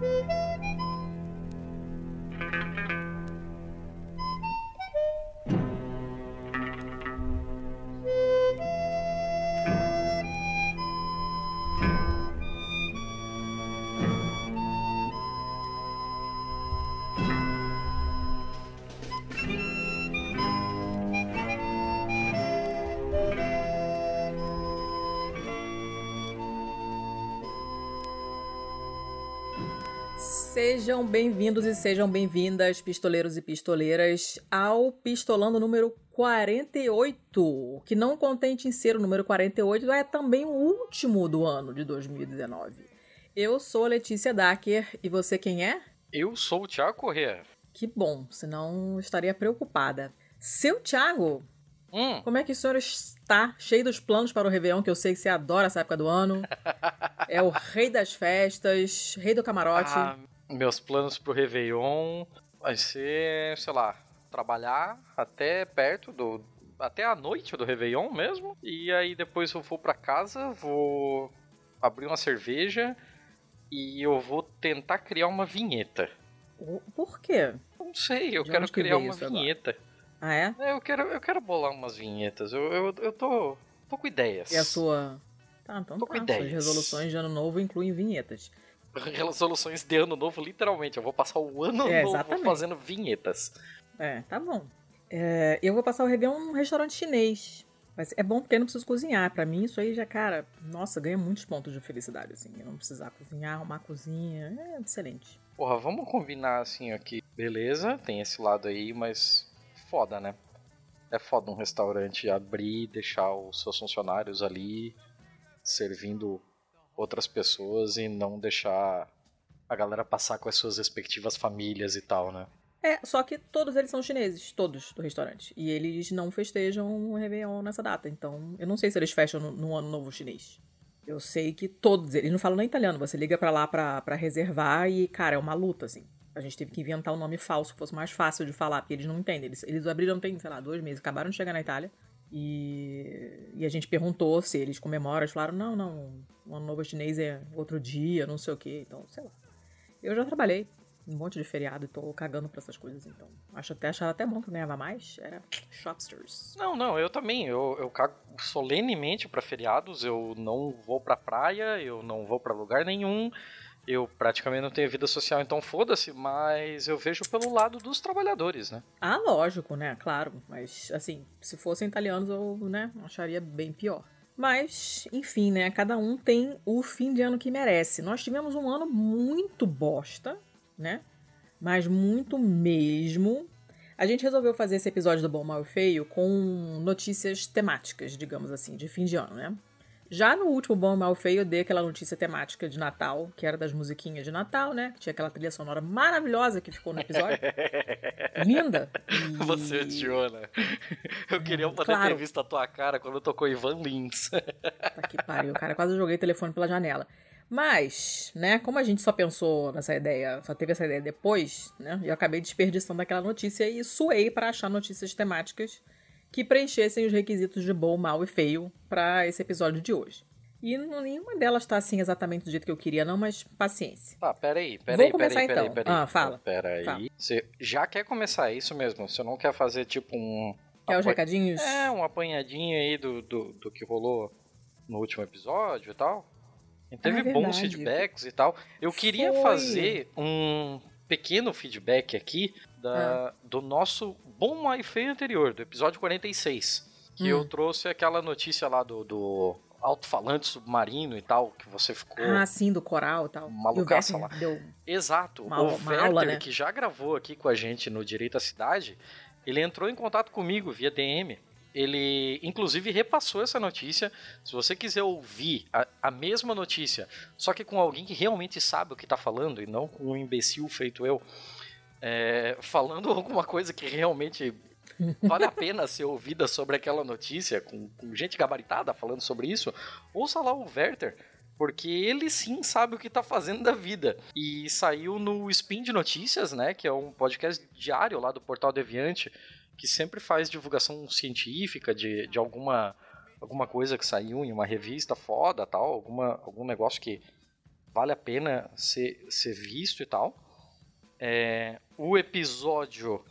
Música Sejam bem-vindos e sejam bem-vindas, pistoleiros e pistoleiras, ao Pistolando número 48, que não contente em ser o número 48, é também o último do ano de 2019. Eu sou Letícia Dacker e você quem é? Eu sou o Thiago Corrêa. Que bom, senão estaria preocupada. Seu Thiago, hum. como é que o senhor está? Cheio dos planos para o Réveillon, que eu sei que você adora essa época do ano. é o rei das festas, rei do camarote. Ah, meus planos pro Réveillon vai ser, sei lá, trabalhar até perto do. até a noite do Réveillon mesmo. E aí depois eu vou para casa, vou abrir uma cerveja e eu vou tentar criar uma vinheta. Por quê? Não sei, eu De quero criar uma vinheta. Agora? Ah, é? é? Eu quero, eu quero bolar umas vinhetas. Eu, eu, eu tô, tô com ideias. E a sua. Tá, então tô tá. com ideias. Suas resoluções de ano novo incluem vinhetas resoluções de ano novo, literalmente. Eu vou passar o ano é, novo exatamente. fazendo vinhetas. É, tá bom. É, eu vou passar o Réveillon num restaurante chinês. Mas é bom porque eu não preciso cozinhar. Para mim, isso aí já, cara, nossa, ganha muitos pontos de felicidade, assim. Eu não precisar cozinhar, arrumar a cozinha. É excelente. Porra, vamos combinar assim aqui. Beleza, tem esse lado aí, mas foda, né? É foda um restaurante abrir, deixar os seus funcionários ali servindo outras pessoas e não deixar a galera passar com as suas respectivas famílias e tal, né? É, só que todos eles são chineses, todos do restaurante. E eles não festejam o Réveillon nessa data. Então, eu não sei se eles fecham no, no Ano Novo Chinês. Eu sei que todos eles não falam nem italiano. Você liga para lá pra reservar e, cara, é uma luta, assim. A gente teve que inventar um nome falso que fosse mais fácil de falar, porque eles não entendem. Eles, eles abriram tem, sei lá, dois meses, acabaram de chegar na Itália. E, e a gente perguntou se eles comemoram. Eles falaram: não, não, o ano novo chinês é outro dia, não sei o quê. Então, sei lá. Eu já trabalhei um monte de feriado e tô cagando pra essas coisas, então. Acho até, achava até bom que ganhava mais. Era shopsters. Não, não, eu também. Eu, eu cago solenemente pra feriados. Eu não vou pra praia, eu não vou pra lugar nenhum. Eu praticamente não tenho vida social, então foda-se, mas eu vejo pelo lado dos trabalhadores, né? Ah, lógico, né? Claro. Mas, assim, se fossem italianos, eu, né, acharia bem pior. Mas, enfim, né? Cada um tem o fim de ano que merece. Nós tivemos um ano muito bosta, né? Mas muito mesmo. A gente resolveu fazer esse episódio do Bom, Mal e Feio com notícias temáticas, digamos assim, de fim de ano, né? Já no último Bom, Mal Feio, eu dei aquela notícia temática de Natal, que era das musiquinhas de Natal, né? Tinha aquela trilha sonora maravilhosa que ficou no episódio. Linda. E... Você odiou, né? Eu queria poder claro. ter visto a tua cara quando tocou Ivan Lins. Tá que pariu, cara. Quase joguei o telefone pela janela. Mas, né, como a gente só pensou nessa ideia, só teve essa ideia depois, né? Eu acabei desperdiçando aquela notícia e suei para achar notícias temáticas que preenchessem os requisitos de bom, mal e feio para esse episódio de hoje. E nenhuma delas está assim exatamente do jeito que eu queria, não, mas paciência. Tá, peraí, peraí, Vou começar peraí, então. peraí, peraí. Ah, fala. Peraí. Fala. Você já quer começar isso mesmo? Você não quer fazer tipo um. Quer os recadinhos? É, um apanhadinho aí do, do, do que rolou no último episódio e tal. E teve ah, é bons feedbacks e tal. Eu queria Foi. fazer um pequeno feedback aqui da, ah. do nosso bom e feio anterior, do episódio 46. Que hum. eu trouxe aquela notícia lá do, do alto-falante submarino e tal, que você ficou. Ah, sim, do coral e tal. Malucaça lá. Deu Exato. uma, o Werther, aula, né? que já gravou aqui com a gente no Direito à Cidade, ele entrou em contato comigo via DM. Ele, inclusive, repassou essa notícia. Se você quiser ouvir a, a mesma notícia, só que com alguém que realmente sabe o que está falando e não com um imbecil feito eu, é, falando alguma coisa que realmente vale a pena ser ouvida sobre aquela notícia, com, com, gente gabaritada falando sobre isso, ouça lá o Werther, porque ele sim sabe o que está fazendo da vida. E saiu no Spin de Notícias, né, que é um podcast diário lá do Portal Deviante, que sempre faz divulgação científica de, de alguma, alguma coisa que saiu em uma revista foda, tal, alguma, algum negócio que vale a pena ser, ser visto e tal. É, o episódio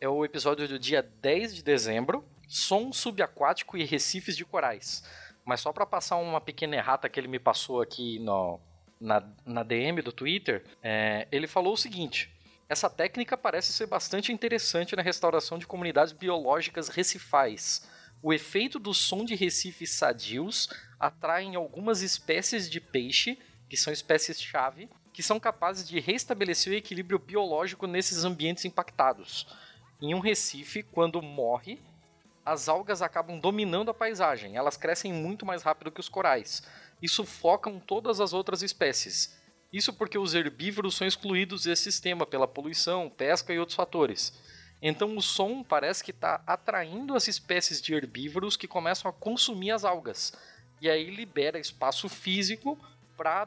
é o episódio do dia 10 de dezembro, som subaquático e recifes de corais. Mas só para passar uma pequena errata que ele me passou aqui no, na, na DM do Twitter, é, ele falou o seguinte: essa técnica parece ser bastante interessante na restauração de comunidades biológicas recifais. O efeito do som de recifes sadios atrai algumas espécies de peixe, que são espécies-chave, que são capazes de restabelecer o equilíbrio biológico nesses ambientes impactados. Em um recife, quando morre, as algas acabam dominando a paisagem, elas crescem muito mais rápido que os corais e sufocam todas as outras espécies. Isso porque os herbívoros são excluídos desse sistema pela poluição, pesca e outros fatores. Então o som parece que está atraindo as espécies de herbívoros que começam a consumir as algas. E aí libera espaço físico para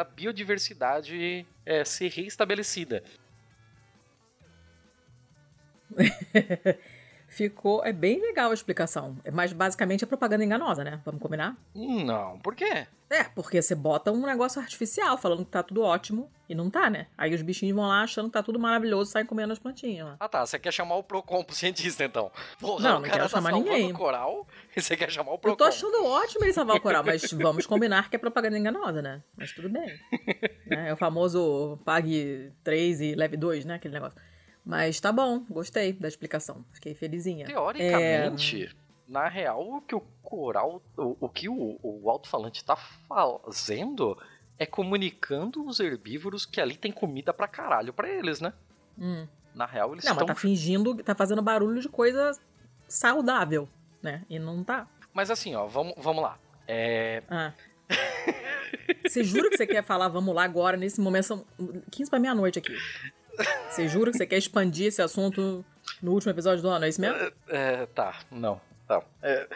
a biodiversidade é, ser reestabelecida. Ficou. É bem legal a explicação. Mas basicamente é propaganda enganosa, né? Vamos combinar? Não, por quê? É, porque você bota um negócio artificial falando que tá tudo ótimo e não tá, né? Aí os bichinhos vão lá achando que tá tudo maravilhoso e saem comendo as plantinhas lá. Ah tá, você quer chamar o Procon pro cientista então? Porra, não, não quero tá chamar ninguém. o coral você quer chamar o Procon. Eu tô achando ótimo ele salvar o coral, mas vamos combinar que é propaganda enganosa, né? Mas tudo bem. é, é o famoso pague 3 e leve 2, né? Aquele negócio. Mas tá bom, gostei da explicação. Fiquei felizinha. Teoricamente, é... na real, o que o coral, o, o que o, o alto-falante tá fazendo é comunicando os herbívoros que ali tem comida pra caralho pra eles, né? Hum. Na real, eles estão. Não, mas tá fingindo, tá fazendo barulho de coisa saudável, né? E não tá. Mas assim, ó, vamos, vamos lá. É. Ah. Você jura que você quer falar vamos lá agora, nesse momento? São 15 pra meia-noite aqui. Você jura que você quer expandir esse assunto no último episódio do ano, é isso mesmo? É, é tá, não. Tá. É...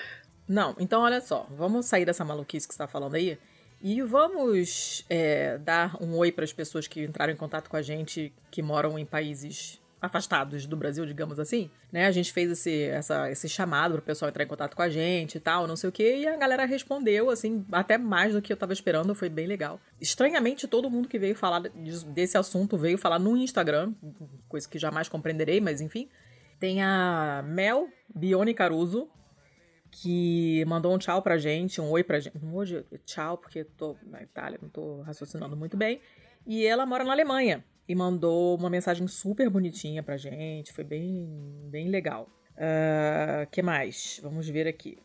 Não, então olha só, vamos sair dessa maluquice que você tá falando aí e vamos é, dar um oi para as pessoas que entraram em contato com a gente que moram em países afastados do Brasil, digamos assim, né? A gente fez esse, essa, esse chamado para o pessoal entrar em contato com a gente e tal, não sei o que, e a galera respondeu, assim, até mais do que eu tava esperando, foi bem legal. Estranhamente, todo mundo que veio falar desse assunto veio falar no Instagram, coisa que jamais compreenderei, mas enfim. Tem a Mel Bione Caruso, que mandou um tchau pra gente, um oi pra gente. Hoje, tchau, porque tô na Itália, não tô raciocinando muito bem. E ela mora na Alemanha e mandou uma mensagem super bonitinha pra gente. Foi bem, bem legal. Uh, que mais? Vamos ver aqui.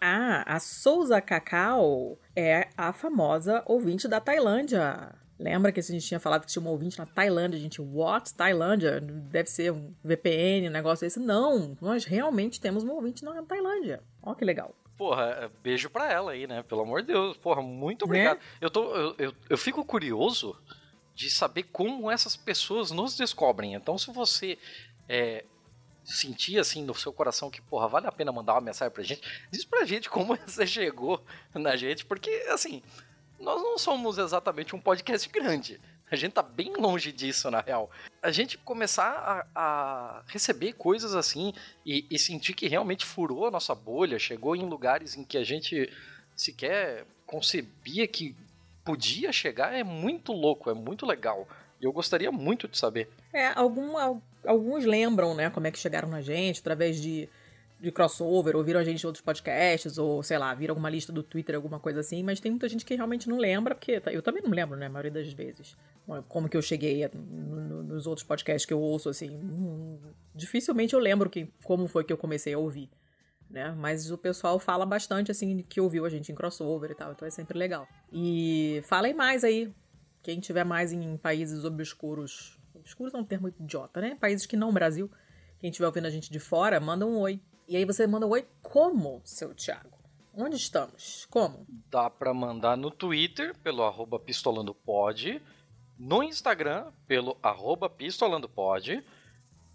Ah, a Souza Cacau é a famosa ouvinte da Tailândia. Lembra que a gente tinha falado que tinha um ouvinte na Tailândia? A gente, what? Tailândia? Deve ser um VPN, um negócio desse. Não, nós realmente temos um ouvinte na Tailândia. Ó que legal. Porra, é, beijo pra ela aí, né? Pelo amor de Deus. Porra, muito obrigado. Né? Eu, tô, eu, eu, eu fico curioso de saber como essas pessoas nos descobrem. Então, se você é, sentir assim no seu coração que, porra, vale a pena mandar uma mensagem pra gente, diz pra gente como você chegou na gente, porque, assim, nós não somos exatamente um podcast grande. A gente tá bem longe disso, na real. A gente começar a, a receber coisas assim e, e, sentir que realmente furou a nossa bolha, chegou em lugares em que a gente sequer concebia que podia chegar é muito louco, é muito legal. E eu gostaria muito de saber. É, algum, alguns lembram, né, como é que chegaram na gente, através de, de crossover, ou viram a gente em outros podcasts, ou sei lá, viram alguma lista do Twitter, alguma coisa assim, mas tem muita gente que realmente não lembra, porque eu também não lembro, né, a maioria das vezes. Como que eu cheguei nos outros podcasts que eu ouço, assim. Hum, dificilmente eu lembro que, como foi que eu comecei a ouvir né? Mas o pessoal fala bastante, assim, que ouviu a gente em crossover e tal, então é sempre legal. E falem mais aí, quem tiver mais em países obscuros, obscuros é um termo idiota, né? Países que não Brasil, quem tiver ouvindo a gente de fora, manda um oi. E aí você manda um oi como, seu Thiago? Onde estamos? Como? Dá para mandar no Twitter, pelo arroba pistolandopod, no Instagram, pelo arroba pistolandopod,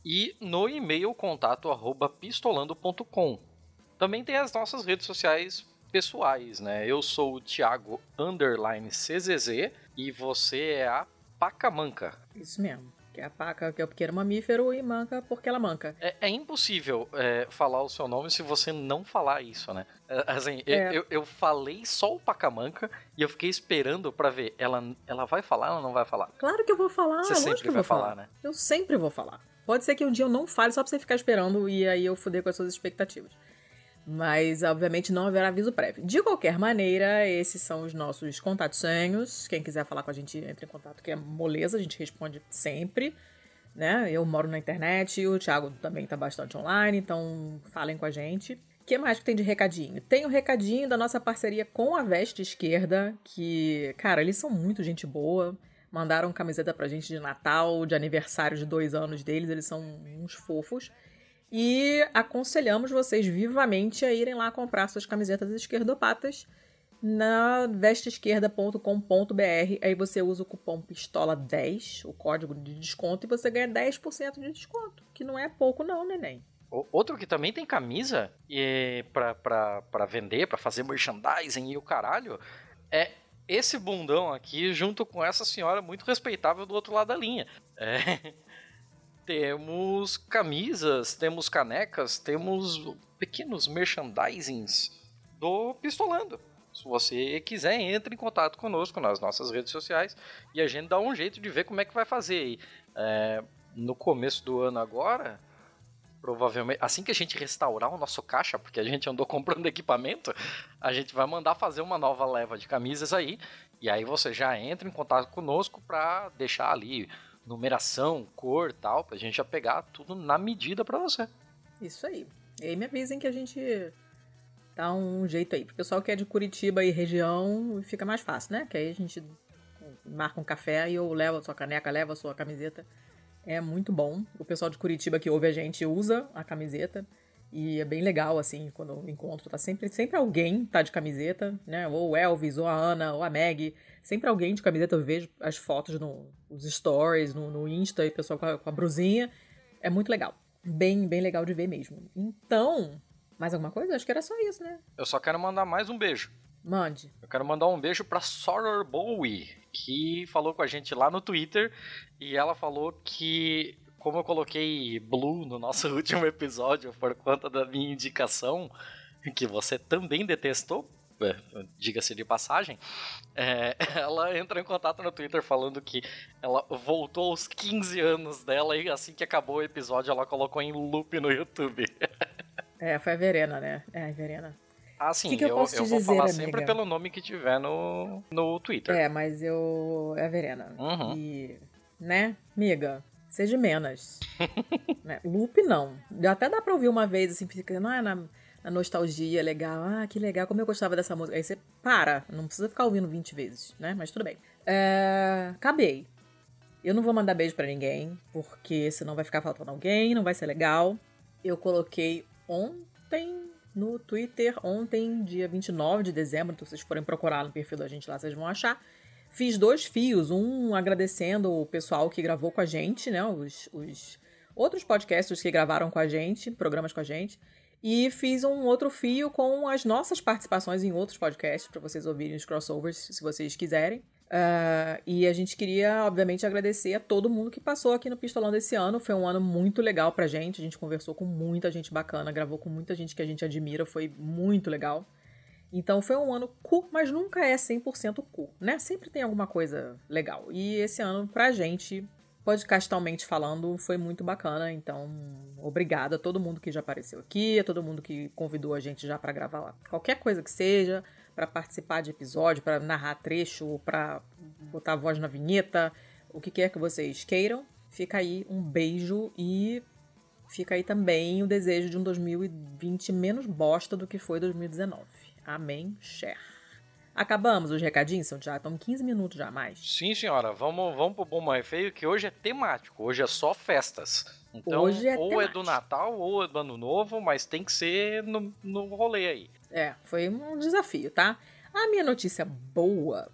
e no e-mail contato arroba pistolando.com. Também tem as nossas redes sociais pessoais, né? Eu sou o Thiago Underline CZZ e você é a Pacamanca. Isso mesmo. Que é a paca, que é o pequeno mamífero, e manca porque ela manca. É, é impossível é, falar o seu nome se você não falar isso, né? É, assim, é. eu, eu falei só o pacamanca e eu fiquei esperando para ver. Ela, ela vai falar ou não vai falar? Claro que eu vou falar. Você sempre que eu vai vou falar, falar, né? Eu sempre vou falar. Pode ser que um dia eu não fale só pra você ficar esperando e aí eu fuder com as suas expectativas. Mas, obviamente, não haverá aviso prévio. De qualquer maneira, esses são os nossos contatinhos. Quem quiser falar com a gente, entre em contato, que é moleza, a gente responde sempre. Né? Eu moro na internet, o Thiago também tá bastante online, então falem com a gente. O que mais que tem de recadinho? Tem o recadinho da nossa parceria com a Veste Esquerda, que, cara, eles são muito gente boa. Mandaram camiseta pra gente de Natal, de aniversário de dois anos deles, eles são uns fofos. E aconselhamos vocês vivamente a irem lá comprar suas camisetas esquerdopatas na vesteesquerda.com.br. Aí você usa o cupom PISTOLA10, o código de desconto, e você ganha 10% de desconto, que não é pouco não, neném. Outro que também tem camisa e pra, pra, pra vender, pra fazer merchandising e o caralho, é esse bundão aqui junto com essa senhora muito respeitável do outro lado da linha. É, temos camisas, temos canecas, temos pequenos merchandisings do Pistolando. Se você quiser, entre em contato conosco nas nossas redes sociais e a gente dá um jeito de ver como é que vai fazer. É, no começo do ano agora, provavelmente, assim que a gente restaurar o nosso caixa, porque a gente andou comprando equipamento, a gente vai mandar fazer uma nova leva de camisas aí. E aí você já entra em contato conosco para deixar ali numeração, cor tal, pra gente já pegar tudo na medida para você. Isso aí. E aí me avisem que a gente dá um jeito aí. Pro pessoal que é de Curitiba e região, fica mais fácil, né? Que aí a gente marca um café e eu levo a sua caneca, leva a sua camiseta. É muito bom. O pessoal de Curitiba que ouve a gente usa a camiseta. E é bem legal, assim, quando eu encontro, tá sempre, sempre alguém tá de camiseta, né? Ou o Elvis, ou a Ana, ou a Meg. Sempre alguém de camiseta, eu vejo as fotos no, nos stories, no, no Insta, e o pessoal com a, com a brusinha. É muito legal. Bem, bem legal de ver mesmo. Então, mais alguma coisa? Acho que era só isso, né? Eu só quero mandar mais um beijo. Mande. Eu quero mandar um beijo pra Soror Bowie, que falou com a gente lá no Twitter. E ela falou que como eu coloquei Blue no nosso último episódio por conta da minha indicação, que você também detestou, é, diga-se de passagem, é, ela entra em contato no Twitter falando que ela voltou aos 15 anos dela e assim que acabou o episódio ela colocou em loop no YouTube. É, foi a Verena, né? É, a Verena. Ah, sim, que que eu, eu, eu vou dizer, falar amiga? sempre pelo nome que tiver no, no Twitter. É, mas eu. É a Verena. Uhum. E. Né, amiga? Seja menos. né? Loop não. Até dá pra ouvir uma vez, assim, fica ah, na, na nostalgia, legal. Ah, que legal, como eu gostava dessa música. Aí você para, não precisa ficar ouvindo 20 vezes, né? Mas tudo bem. É, acabei. Eu não vou mandar beijo pra ninguém, porque senão vai ficar faltando alguém, não vai ser legal. Eu coloquei ontem no Twitter, ontem, dia 29 de dezembro, então se vocês forem procurar no perfil da gente lá, vocês vão achar. Fiz dois fios, um agradecendo o pessoal que gravou com a gente, né? Os, os outros podcasters que gravaram com a gente, programas com a gente. E fiz um outro fio com as nossas participações em outros podcasts, para vocês ouvirem os crossovers, se vocês quiserem. Uh, e a gente queria, obviamente, agradecer a todo mundo que passou aqui no Pistolão desse ano. Foi um ano muito legal pra gente. A gente conversou com muita gente bacana, gravou com muita gente que a gente admira. Foi muito legal. Então foi um ano cu, mas nunca é 100% cu, né? Sempre tem alguma coisa legal. E esse ano, pra gente, podcastalmente falando, foi muito bacana. Então, obrigada a todo mundo que já apareceu aqui, a todo mundo que convidou a gente já para gravar lá. Qualquer coisa que seja, para participar de episódio, para narrar trecho, para botar a voz na vinheta, o que quer que vocês queiram. Fica aí um beijo e fica aí também o desejo de um 2020 menos bosta do que foi 2019. Amém, Cher. Acabamos os recadinhos, São já estamos 15 minutos já mais. Sim, senhora, vamos, vamos pro Bom Mais Feio, que hoje é temático, hoje é só festas. Então, Hoje é ou é do temático. Natal ou é do Ano Novo, mas tem que ser no, no rolê aí. É, foi um desafio, tá? A minha notícia boa,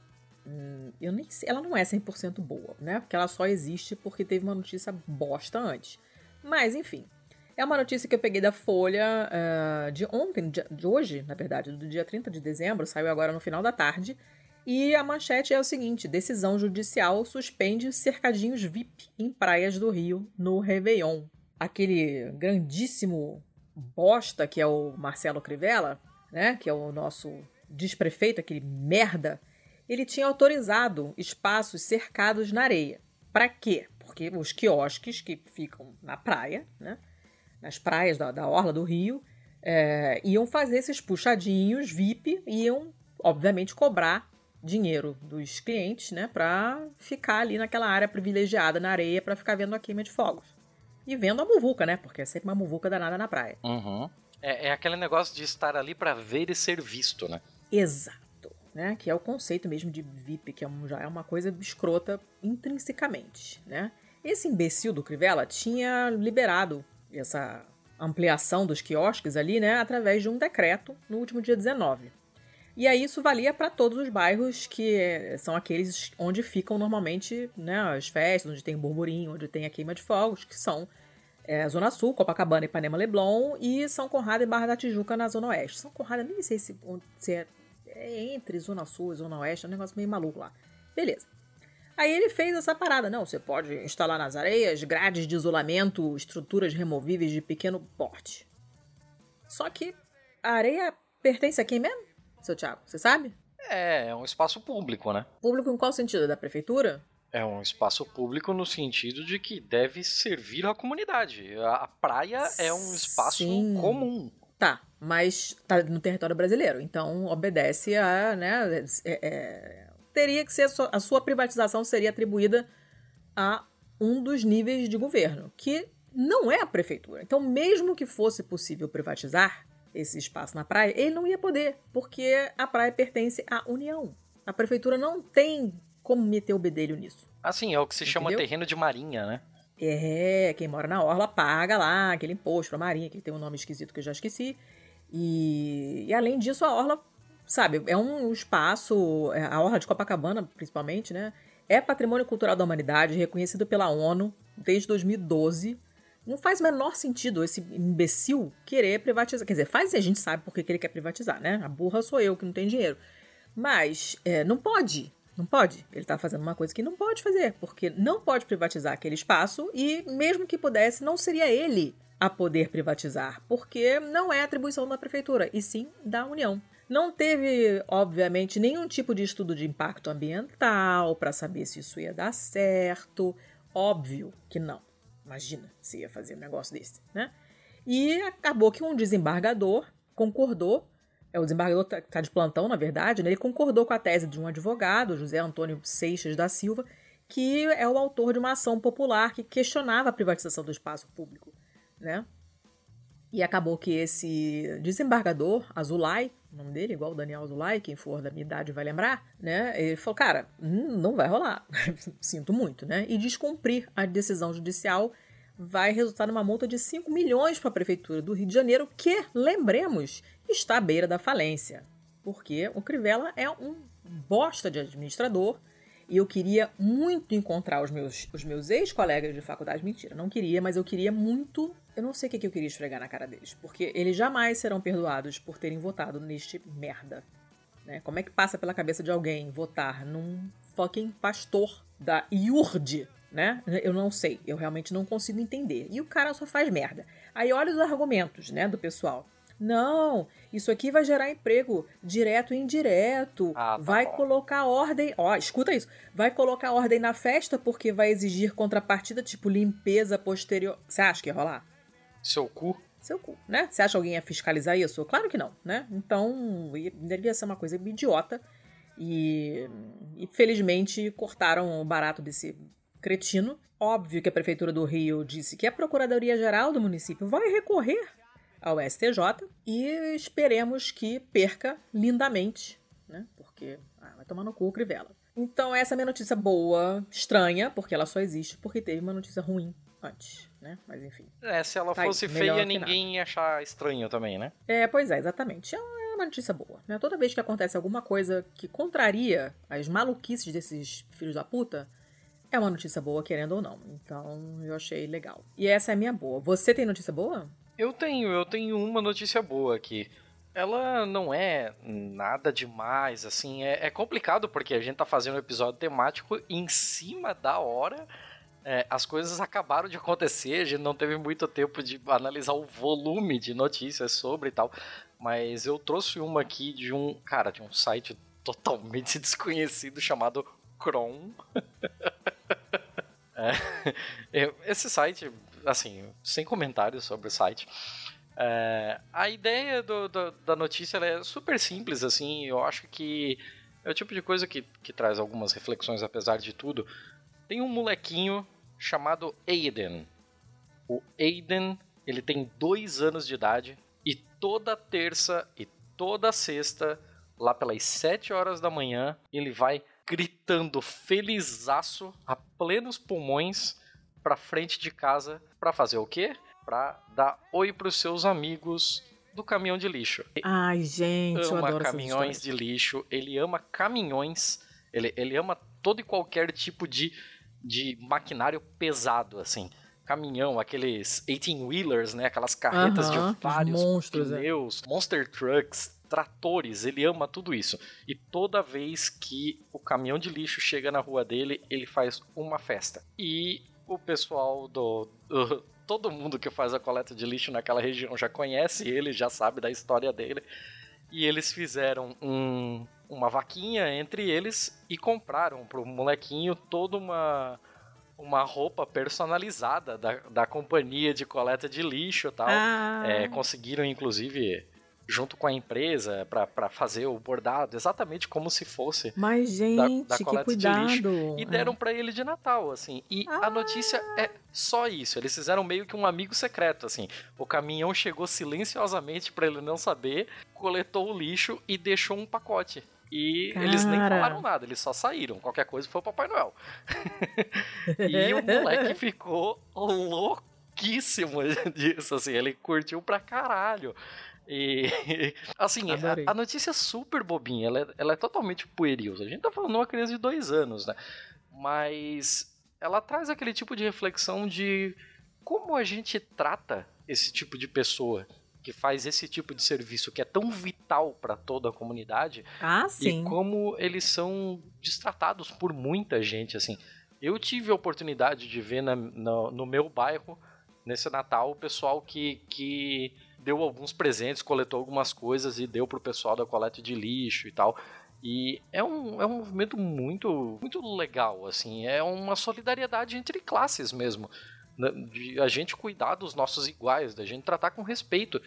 hum, eu nem sei, ela não é 100% boa, né? Porque ela só existe porque teve uma notícia bosta antes. Mas, enfim, é uma notícia que eu peguei da Folha eh, de ontem, de, de hoje, na verdade, do dia 30 de dezembro, saiu agora no final da tarde. E a manchete é o seguinte: decisão judicial suspende cercadinhos VIP em praias do Rio no Réveillon. Aquele grandíssimo bosta que é o Marcelo Crivella, né? Que é o nosso desprefeito, aquele merda. Ele tinha autorizado espaços cercados na areia. Para quê? Porque os quiosques que ficam na praia, né? Nas praias da, da orla do Rio, é, iam fazer esses puxadinhos VIP, iam, obviamente, cobrar dinheiro dos clientes, né, para ficar ali naquela área privilegiada na areia para ficar vendo a queima de fogos. E vendo a muvuca, né, porque é sempre uma muvuca danada na praia. Uhum. É, é aquele negócio de estar ali para ver e ser visto, né? Exato. Né, que é o conceito mesmo de VIP, que é um, já é uma coisa escrota intrinsecamente, né? Esse imbecil do Crivella tinha liberado essa ampliação dos quiosques ali, né, através de um decreto no último dia 19. E aí isso valia para todos os bairros que é, são aqueles onde ficam normalmente né, as festas, onde tem burburinho, onde tem a queima de fogos, que são é, Zona Sul, Copacabana, Ipanema, Leblon e São Conrado e Barra da Tijuca na Zona Oeste. São Conrado, nem sei se, se é, é, entre Zona Sul e Zona Oeste, é um negócio meio maluco lá. Beleza. Aí ele fez essa parada. Não, você pode instalar nas areias grades de isolamento, estruturas removíveis de pequeno porte. Só que a areia pertence a quem mesmo? seu Thiago? Você sabe? É, é um espaço público, né? Público em qual sentido? Da prefeitura? É um espaço público no sentido de que deve servir à comunidade. A praia é um espaço Sim. comum. Tá, mas tá no território brasileiro, então obedece a, né, é, é, teria que ser, a sua privatização seria atribuída a um dos níveis de governo, que não é a prefeitura. Então, mesmo que fosse possível privatizar, esse espaço na praia, ele não ia poder, porque a praia pertence à União. A prefeitura não tem como meter o bedelho nisso. Assim, é o que se Entendeu? chama terreno de marinha, né? É, quem mora na orla paga lá aquele imposto pra marinha, que tem um nome esquisito que eu já esqueci. E, e além disso, a orla, sabe, é um espaço, é, a orla de Copacabana, principalmente, né? É patrimônio cultural da humanidade, reconhecido pela ONU desde 2012 não faz o menor sentido esse imbecil querer privatizar. Quer dizer, faz e a gente sabe por que ele quer privatizar, né? A burra sou eu que não tem dinheiro. Mas é, não pode. Não pode. Ele está fazendo uma coisa que não pode fazer, porque não pode privatizar aquele espaço e, mesmo que pudesse, não seria ele a poder privatizar, porque não é atribuição da prefeitura, e sim da União. Não teve, obviamente, nenhum tipo de estudo de impacto ambiental para saber se isso ia dar certo. Óbvio que não. Imagina se ia fazer um negócio desse, né? E acabou que um desembargador concordou, é o desembargador está tá de plantão, na verdade, né? ele concordou com a tese de um advogado, José Antônio Seixas da Silva, que é o autor de uma ação popular que questionava a privatização do espaço público, né? E acabou que esse desembargador, Azulay, o nome dele, igual o Daniel Azulay, quem for da minha idade vai lembrar, né? Ele falou, cara, hum, não vai rolar. Sinto muito, né? E descumprir a decisão judicial vai resultar numa multa de 5 milhões para a Prefeitura do Rio de Janeiro, que, lembremos, está à beira da falência. Porque o Crivella é um bosta de administrador e eu queria muito encontrar os meus, os meus ex-colegas de faculdade. Mentira, não queria, mas eu queria muito. Eu não sei o que, eu queria esfregar na cara deles. Porque eles jamais serão perdoados por terem votado neste merda. Né? Como é que passa pela cabeça de alguém votar num fucking pastor da IURD? Né? Eu não sei, eu realmente não consigo entender. E o cara só faz merda. Aí olha os argumentos, né, do pessoal. Não, isso aqui vai gerar emprego direto e indireto. Ah, tá vai bom. colocar ordem. Ó, escuta isso. Vai colocar ordem na festa porque vai exigir contrapartida, tipo limpeza posterior. Você acha que ia rolar? Seu cu? Seu cu, né? Você acha que alguém ia fiscalizar isso? Claro que não, né? Então, devia ser uma coisa idiota. E, e felizmente cortaram o barato desse cretino. Óbvio que a Prefeitura do Rio disse que a Procuradoria-Geral do município vai recorrer ao STJ e esperemos que perca lindamente, né? Porque ah, vai tomar no cu o Crivella. Então essa é a minha notícia boa, estranha, porque ela só existe porque teve uma notícia ruim antes, né? Mas enfim. É, se ela tá fosse aí, feia, ninguém ia achar estranho também, né? É, pois é, exatamente. É uma notícia boa, né? Toda vez que acontece alguma coisa que contraria as maluquices desses filhos da puta, é uma notícia boa, querendo ou não. Então, eu achei legal. E essa é a minha boa. Você tem notícia boa? Eu tenho, eu tenho uma notícia boa aqui. ela não é nada demais, assim, é, é, complicado porque a gente tá fazendo um episódio temático em cima da hora. É, as coisas acabaram de acontecer, a gente não teve muito tempo de analisar o volume de notícias sobre e tal. Mas eu trouxe uma aqui de um, cara, de um site totalmente desconhecido chamado Chrome. é, esse site, assim, sem comentários sobre o site. É, a ideia do, do, da notícia é super simples, assim, eu acho que é o tipo de coisa que, que traz algumas reflexões apesar de tudo. Tem um molequinho chamado Aiden. O Aiden, ele tem dois anos de idade e toda terça e toda sexta, lá pelas sete horas da manhã, ele vai gritando felizaço a plenos pulmões pra frente de casa para fazer o quê? Pra dar oi pros seus amigos do caminhão de lixo. Ai, gente, ama eu adoro caminhões de lixo, ele ama caminhões, ele, ele ama todo e qualquer tipo de, de maquinário pesado, assim. Caminhão, aqueles 18-wheelers, né? Aquelas carretas uh -huh, de vários monstros, é. pneus, é. monster trucks, tratores, ele ama tudo isso. E toda vez que o caminhão de lixo chega na rua dele, ele faz uma festa. E o pessoal do, do todo mundo que faz a coleta de lixo naquela região já conhece ele, já sabe da história dele. E eles fizeram um, uma vaquinha entre eles e compraram pro molequinho toda uma uma roupa personalizada da, da companhia de coleta de lixo e tal. Ah. É, conseguiram, inclusive, junto com a empresa para fazer o bordado, exatamente como se fosse Mas, gente, da, da coleta que cuidado. de lixo. E deram é. para ele de Natal, assim. E ah. a notícia é só isso. Eles fizeram meio que um amigo secreto, assim. O caminhão chegou silenciosamente para ele não saber, coletou o lixo e deixou um pacote. E Cara. eles nem falaram nada, eles só saíram. Qualquer coisa foi o Papai Noel. e o moleque ficou louquíssimo disso, assim. Ele curtiu pra caralho. E, assim, a, a, notícia é super bobinha, ela é, ela é totalmente pueril. A gente tá falando de uma criança de dois anos, né? Mas ela traz aquele tipo de reflexão de como a gente trata esse tipo de pessoa que faz esse tipo de serviço que é tão vital para toda a comunidade. Ah, sim. E como eles são destratados por muita gente, assim. Eu tive a oportunidade de ver na, no, no meu bairro, nesse Natal, o pessoal que, que deu alguns presentes, coletou algumas coisas e deu pro pessoal da coleta de lixo e tal. E é um, é um movimento muito, muito legal, assim, é uma solidariedade entre classes mesmo. Né, de a gente cuidar dos nossos iguais, da gente tratar com respeito.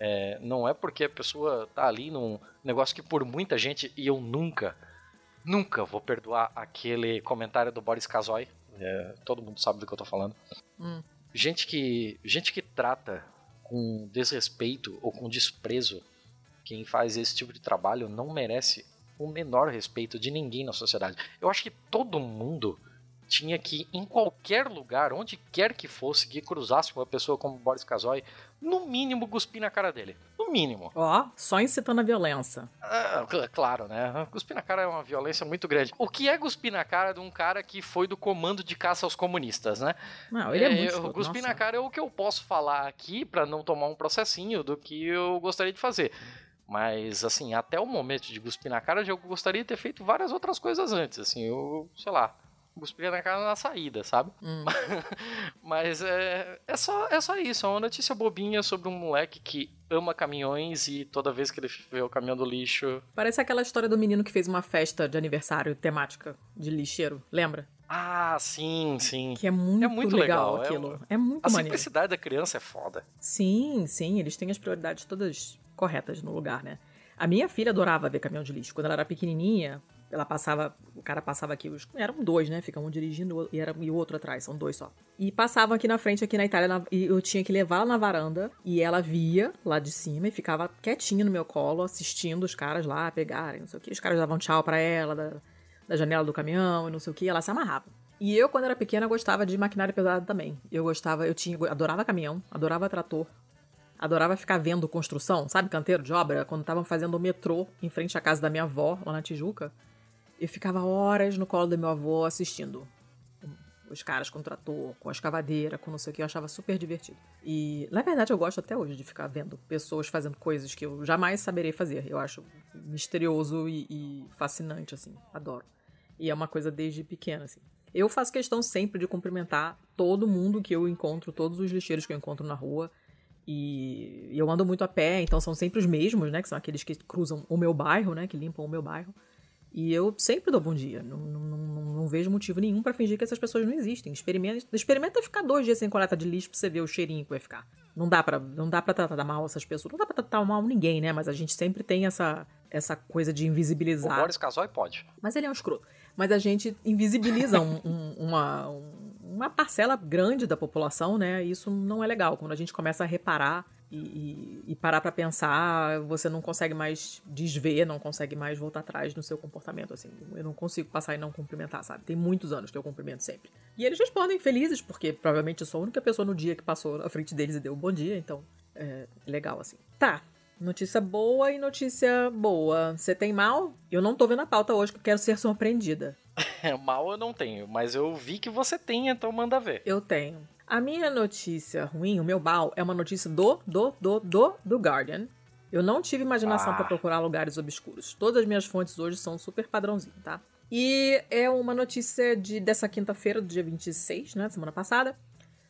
É, não é porque a pessoa tá ali num negócio que por muita gente, e eu nunca, nunca vou perdoar aquele comentário do Boris Kazoy, é, todo mundo sabe do que eu tô falando. Hum. Gente que, gente que trata com desrespeito ou com desprezo quem faz esse tipo de trabalho não merece o menor respeito de ninguém na sociedade. Eu acho que todo mundo tinha que, em qualquer lugar, onde quer que fosse, que cruzasse uma pessoa como Boris Kazoy, no mínimo cuspir na cara dele. No mínimo. Ó, oh, só incitando a violência. Ah, claro, né? Cuspir na cara é uma violência muito grande. O que é cuspir na cara de um cara que foi do comando de caça aos comunistas, né? Não, ele é, é muito... Cuspir na cara é o que eu posso falar aqui para não tomar um processinho do que eu gostaria de fazer. Mas, assim, até o momento de cuspir na cara, eu gostaria de ter feito várias outras coisas antes. Assim, eu, sei lá, cuspir na cara na saída, sabe? Hum. Mas é, é, só, é só isso, é uma notícia bobinha sobre um moleque que ama caminhões e toda vez que ele vê o caminhão do lixo. Parece aquela história do menino que fez uma festa de aniversário temática de lixeiro, lembra? Ah, sim, sim. Que é muito, é muito legal, legal, aquilo. É, é muito A maneiro. simplicidade da criança é foda. Sim, sim, eles têm as prioridades todas corretas no lugar, né? A minha filha adorava ver caminhão de lixo. Quando ela era pequenininha, ela passava, o cara passava aqui, eram dois, né? Ficam um dirigindo e, era, e o outro atrás, são dois só. E passavam aqui na frente, aqui na Itália, na, e eu tinha que levar ela na varanda, e ela via lá de cima e ficava quietinha no meu colo, assistindo os caras lá pegarem, não sei o que. Os caras davam tchau para ela, da, da janela do caminhão e não sei o que, ela se amarrava. E eu, quando era pequena, gostava de maquinário pesado também. Eu gostava, eu tinha, adorava caminhão, adorava trator, adorava ficar vendo construção, sabe, canteiro de obra? Quando estavam fazendo o metrô em frente à casa da minha avó, lá na Tijuca. Eu ficava horas no colo do meu avô assistindo os caras com trator, com a escavadeira, com não sei o que, eu achava super divertido. E, na verdade, eu gosto até hoje de ficar vendo pessoas fazendo coisas que eu jamais saberei fazer. Eu acho misterioso e, e fascinante, assim, adoro. E é uma coisa desde pequena, assim. Eu faço questão sempre de cumprimentar todo mundo que eu encontro, todos os lixeiros que eu encontro na rua. E eu ando muito a pé, então são sempre os mesmos, né? Que são aqueles que cruzam o meu bairro, né? Que limpam o meu bairro. E eu sempre dou bom dia. Não, não, não, não vejo motivo nenhum para fingir que essas pessoas não existem. Experimenta, experimenta ficar dois dias sem coleta de lixo pra você ver o cheirinho que vai ficar. Não dá pra, não dá pra tratar mal essas pessoas. Não dá pra tratar mal ninguém, né? Mas a gente sempre tem essa, essa coisa de invisibilizar. O Boris Casoy pode. Mas ele é um escroto. Mas a gente invisibiliza um, um, uma, uma parcela grande da população, né? Isso não é legal. Quando a gente começa a reparar e, e, e parar para pensar, você não consegue mais desver, não consegue mais voltar atrás no seu comportamento, assim. Eu não consigo passar e não cumprimentar, sabe? Tem muitos anos que eu cumprimento sempre. E eles respondem felizes, porque provavelmente eu sou a única pessoa no dia que passou à frente deles e deu um bom dia, então é legal, assim. Tá, Notícia boa e notícia boa. Você tem mal? Eu não tô vendo a pauta hoje que eu quero ser surpreendida. mal eu não tenho, mas eu vi que você tem, então manda ver. Eu tenho. A minha notícia ruim, o meu mal, é uma notícia do, do, do, do, do Guardian. Eu não tive imaginação ah. para procurar lugares obscuros. Todas as minhas fontes hoje são super padrãozinho, tá? E é uma notícia de dessa quinta-feira, do dia 26, né, semana passada,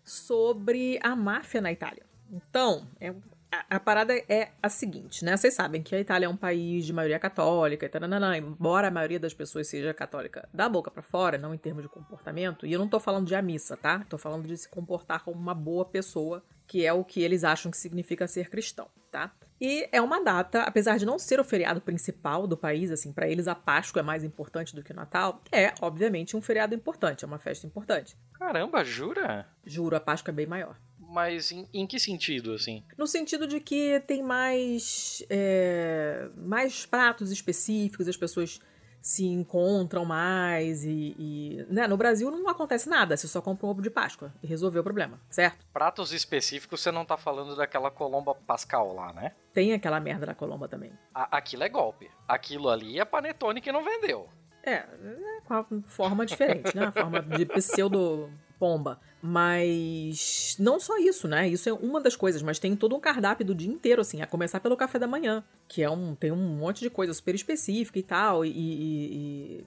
sobre a máfia na Itália. Então, é a, a, parada é a seguinte, né? Vocês sabem que a Itália é um país de maioria católica e taranana, embora a maioria das pessoas seja católica da boca para fora, não em termos de comportamento, e eu não tô falando de a missa, tá? Tô falando de se comportar como uma boa pessoa, que é o que eles acham que significa ser cristão, tá? E é uma data, apesar de não ser o feriado principal do país, assim, para eles a Páscoa é mais importante do que o Natal, é, obviamente, um feriado importante, é uma festa importante. Caramba, jura? Juro, a Páscoa é bem maior. Mas em, em, que sentido, assim? No sentido de que tem mais, é, mais pratos específicos, as pessoas se encontram mais e, e, né? no Brasil não acontece nada, você só compra um ovo de Páscoa e resolveu o problema, certo? Pratos específicos, você não tá falando daquela colomba pascal lá, né? Tem aquela merda da colomba também. A, aquilo é golpe. Aquilo ali é panetone que não vendeu. É, é com a forma diferente, né? A forma de pseudo pomba. Mas não só isso, né? Isso é uma das coisas, mas tem todo um cardápio do dia inteiro, assim, a começar pelo café da manhã, que é um tem um monte de coisa super específica e tal, e, e, e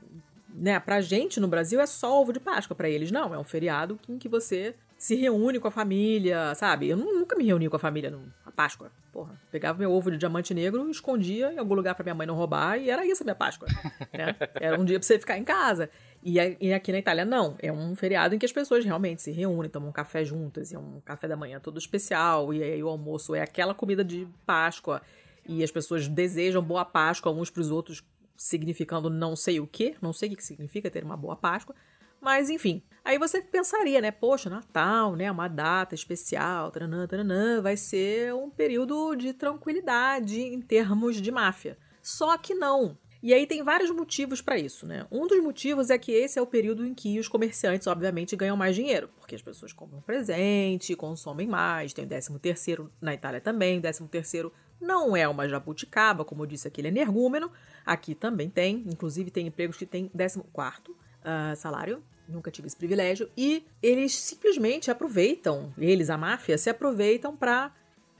né, pra gente no Brasil é só ovo de Páscoa, para eles não, é um feriado em que você se reúne com a família, sabe? Eu nunca me reuni com a família na Páscoa. Porra, pegava meu ovo de diamante negro, escondia em algum lugar para minha mãe não roubar e era isso a minha Páscoa, né? Era um dia pra você ficar em casa. E, e aqui na Itália, não. É um feriado em que as pessoas realmente se reúnem, tomam um café juntas, e é um café da manhã todo especial, e aí o almoço é aquela comida de Páscoa, e as pessoas desejam boa Páscoa uns para os outros, significando não sei o que, não sei o que significa ter uma boa Páscoa, mas enfim. Aí você pensaria, né? Poxa, Natal, né? Uma data especial, taranã, taranã, vai ser um período de tranquilidade em termos de máfia. Só que não. E aí tem vários motivos para isso, né? Um dos motivos é que esse é o período em que os comerciantes, obviamente, ganham mais dinheiro, porque as pessoas compram presente, consomem mais, tem o 13 terceiro na Itália também, o 13 terceiro não é uma jabuticaba, como eu disse aqui, ele é energúmeno, aqui também tem, inclusive tem empregos que tem 14 quarto uh, salário, nunca tive esse privilégio, e eles simplesmente aproveitam, eles, a máfia, se aproveitam para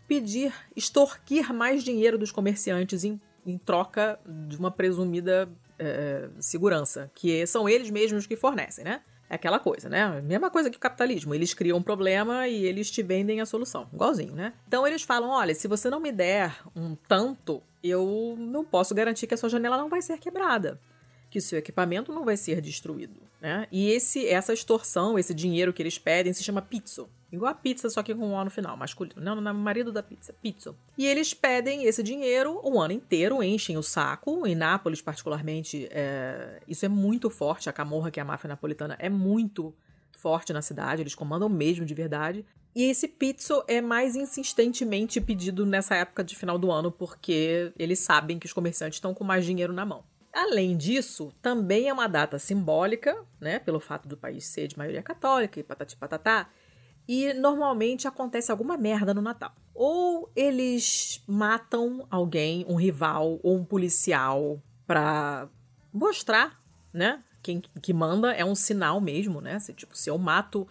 pedir, extorquir mais dinheiro dos comerciantes em em troca de uma presumida é, segurança, que são eles mesmos que fornecem, né? É aquela coisa, né? Mesma coisa que o capitalismo. Eles criam um problema e eles te vendem a solução. Igualzinho, né? Então eles falam: olha, se você não me der um tanto, eu não posso garantir que a sua janela não vai ser quebrada. Que seu equipamento não vai ser destruído. Né? E esse, essa extorsão, esse dinheiro que eles pedem, se chama pizzo. Igual a pizza, só que com um O no final, masculino. Não, não, marido da pizza, pizzo. E eles pedem esse dinheiro o ano inteiro, enchem o saco. Em Nápoles, particularmente, é, isso é muito forte. A camorra, que é a máfia napolitana, é muito forte na cidade. Eles comandam mesmo de verdade. E esse pizzo é mais insistentemente pedido nessa época de final do ano, porque eles sabem que os comerciantes estão com mais dinheiro na mão. Além disso, também é uma data simbólica, né, pelo fato do país ser de maioria católica e patati patatá, e normalmente acontece alguma merda no Natal. Ou eles matam alguém, um rival ou um policial, para mostrar, né, quem que manda é um sinal mesmo, né? Se, tipo, se eu mato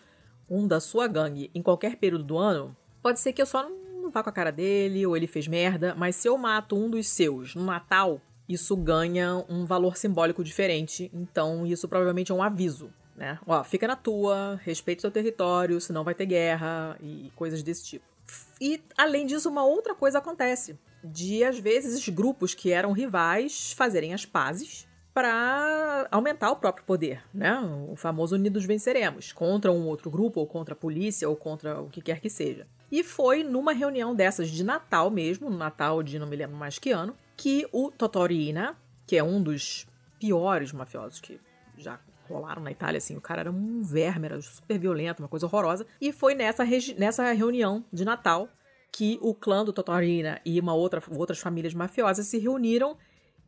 um da sua gangue em qualquer período do ano, pode ser que eu só não vá com a cara dele ou ele fez merda, mas se eu mato um dos seus no Natal, isso ganha um valor simbólico diferente. Então, isso provavelmente é um aviso, né? Ó, fica na tua, respeite seu território, senão vai ter guerra e coisas desse tipo. E, além disso, uma outra coisa acontece. De, às vezes, grupos que eram rivais fazerem as pazes para aumentar o próprio poder, né? O famoso Unidos Venceremos, contra um outro grupo, ou contra a polícia, ou contra o que quer que seja. E foi numa reunião dessas de Natal mesmo, no Natal de não me lembro mais que ano, que o Totorina, que é um dos piores mafiosos que já rolaram na Itália, assim, o cara era um verme, era super violento, uma coisa horrorosa, e foi nessa, nessa reunião de Natal que o clã do Totorina e uma outra, outras famílias mafiosas se reuniram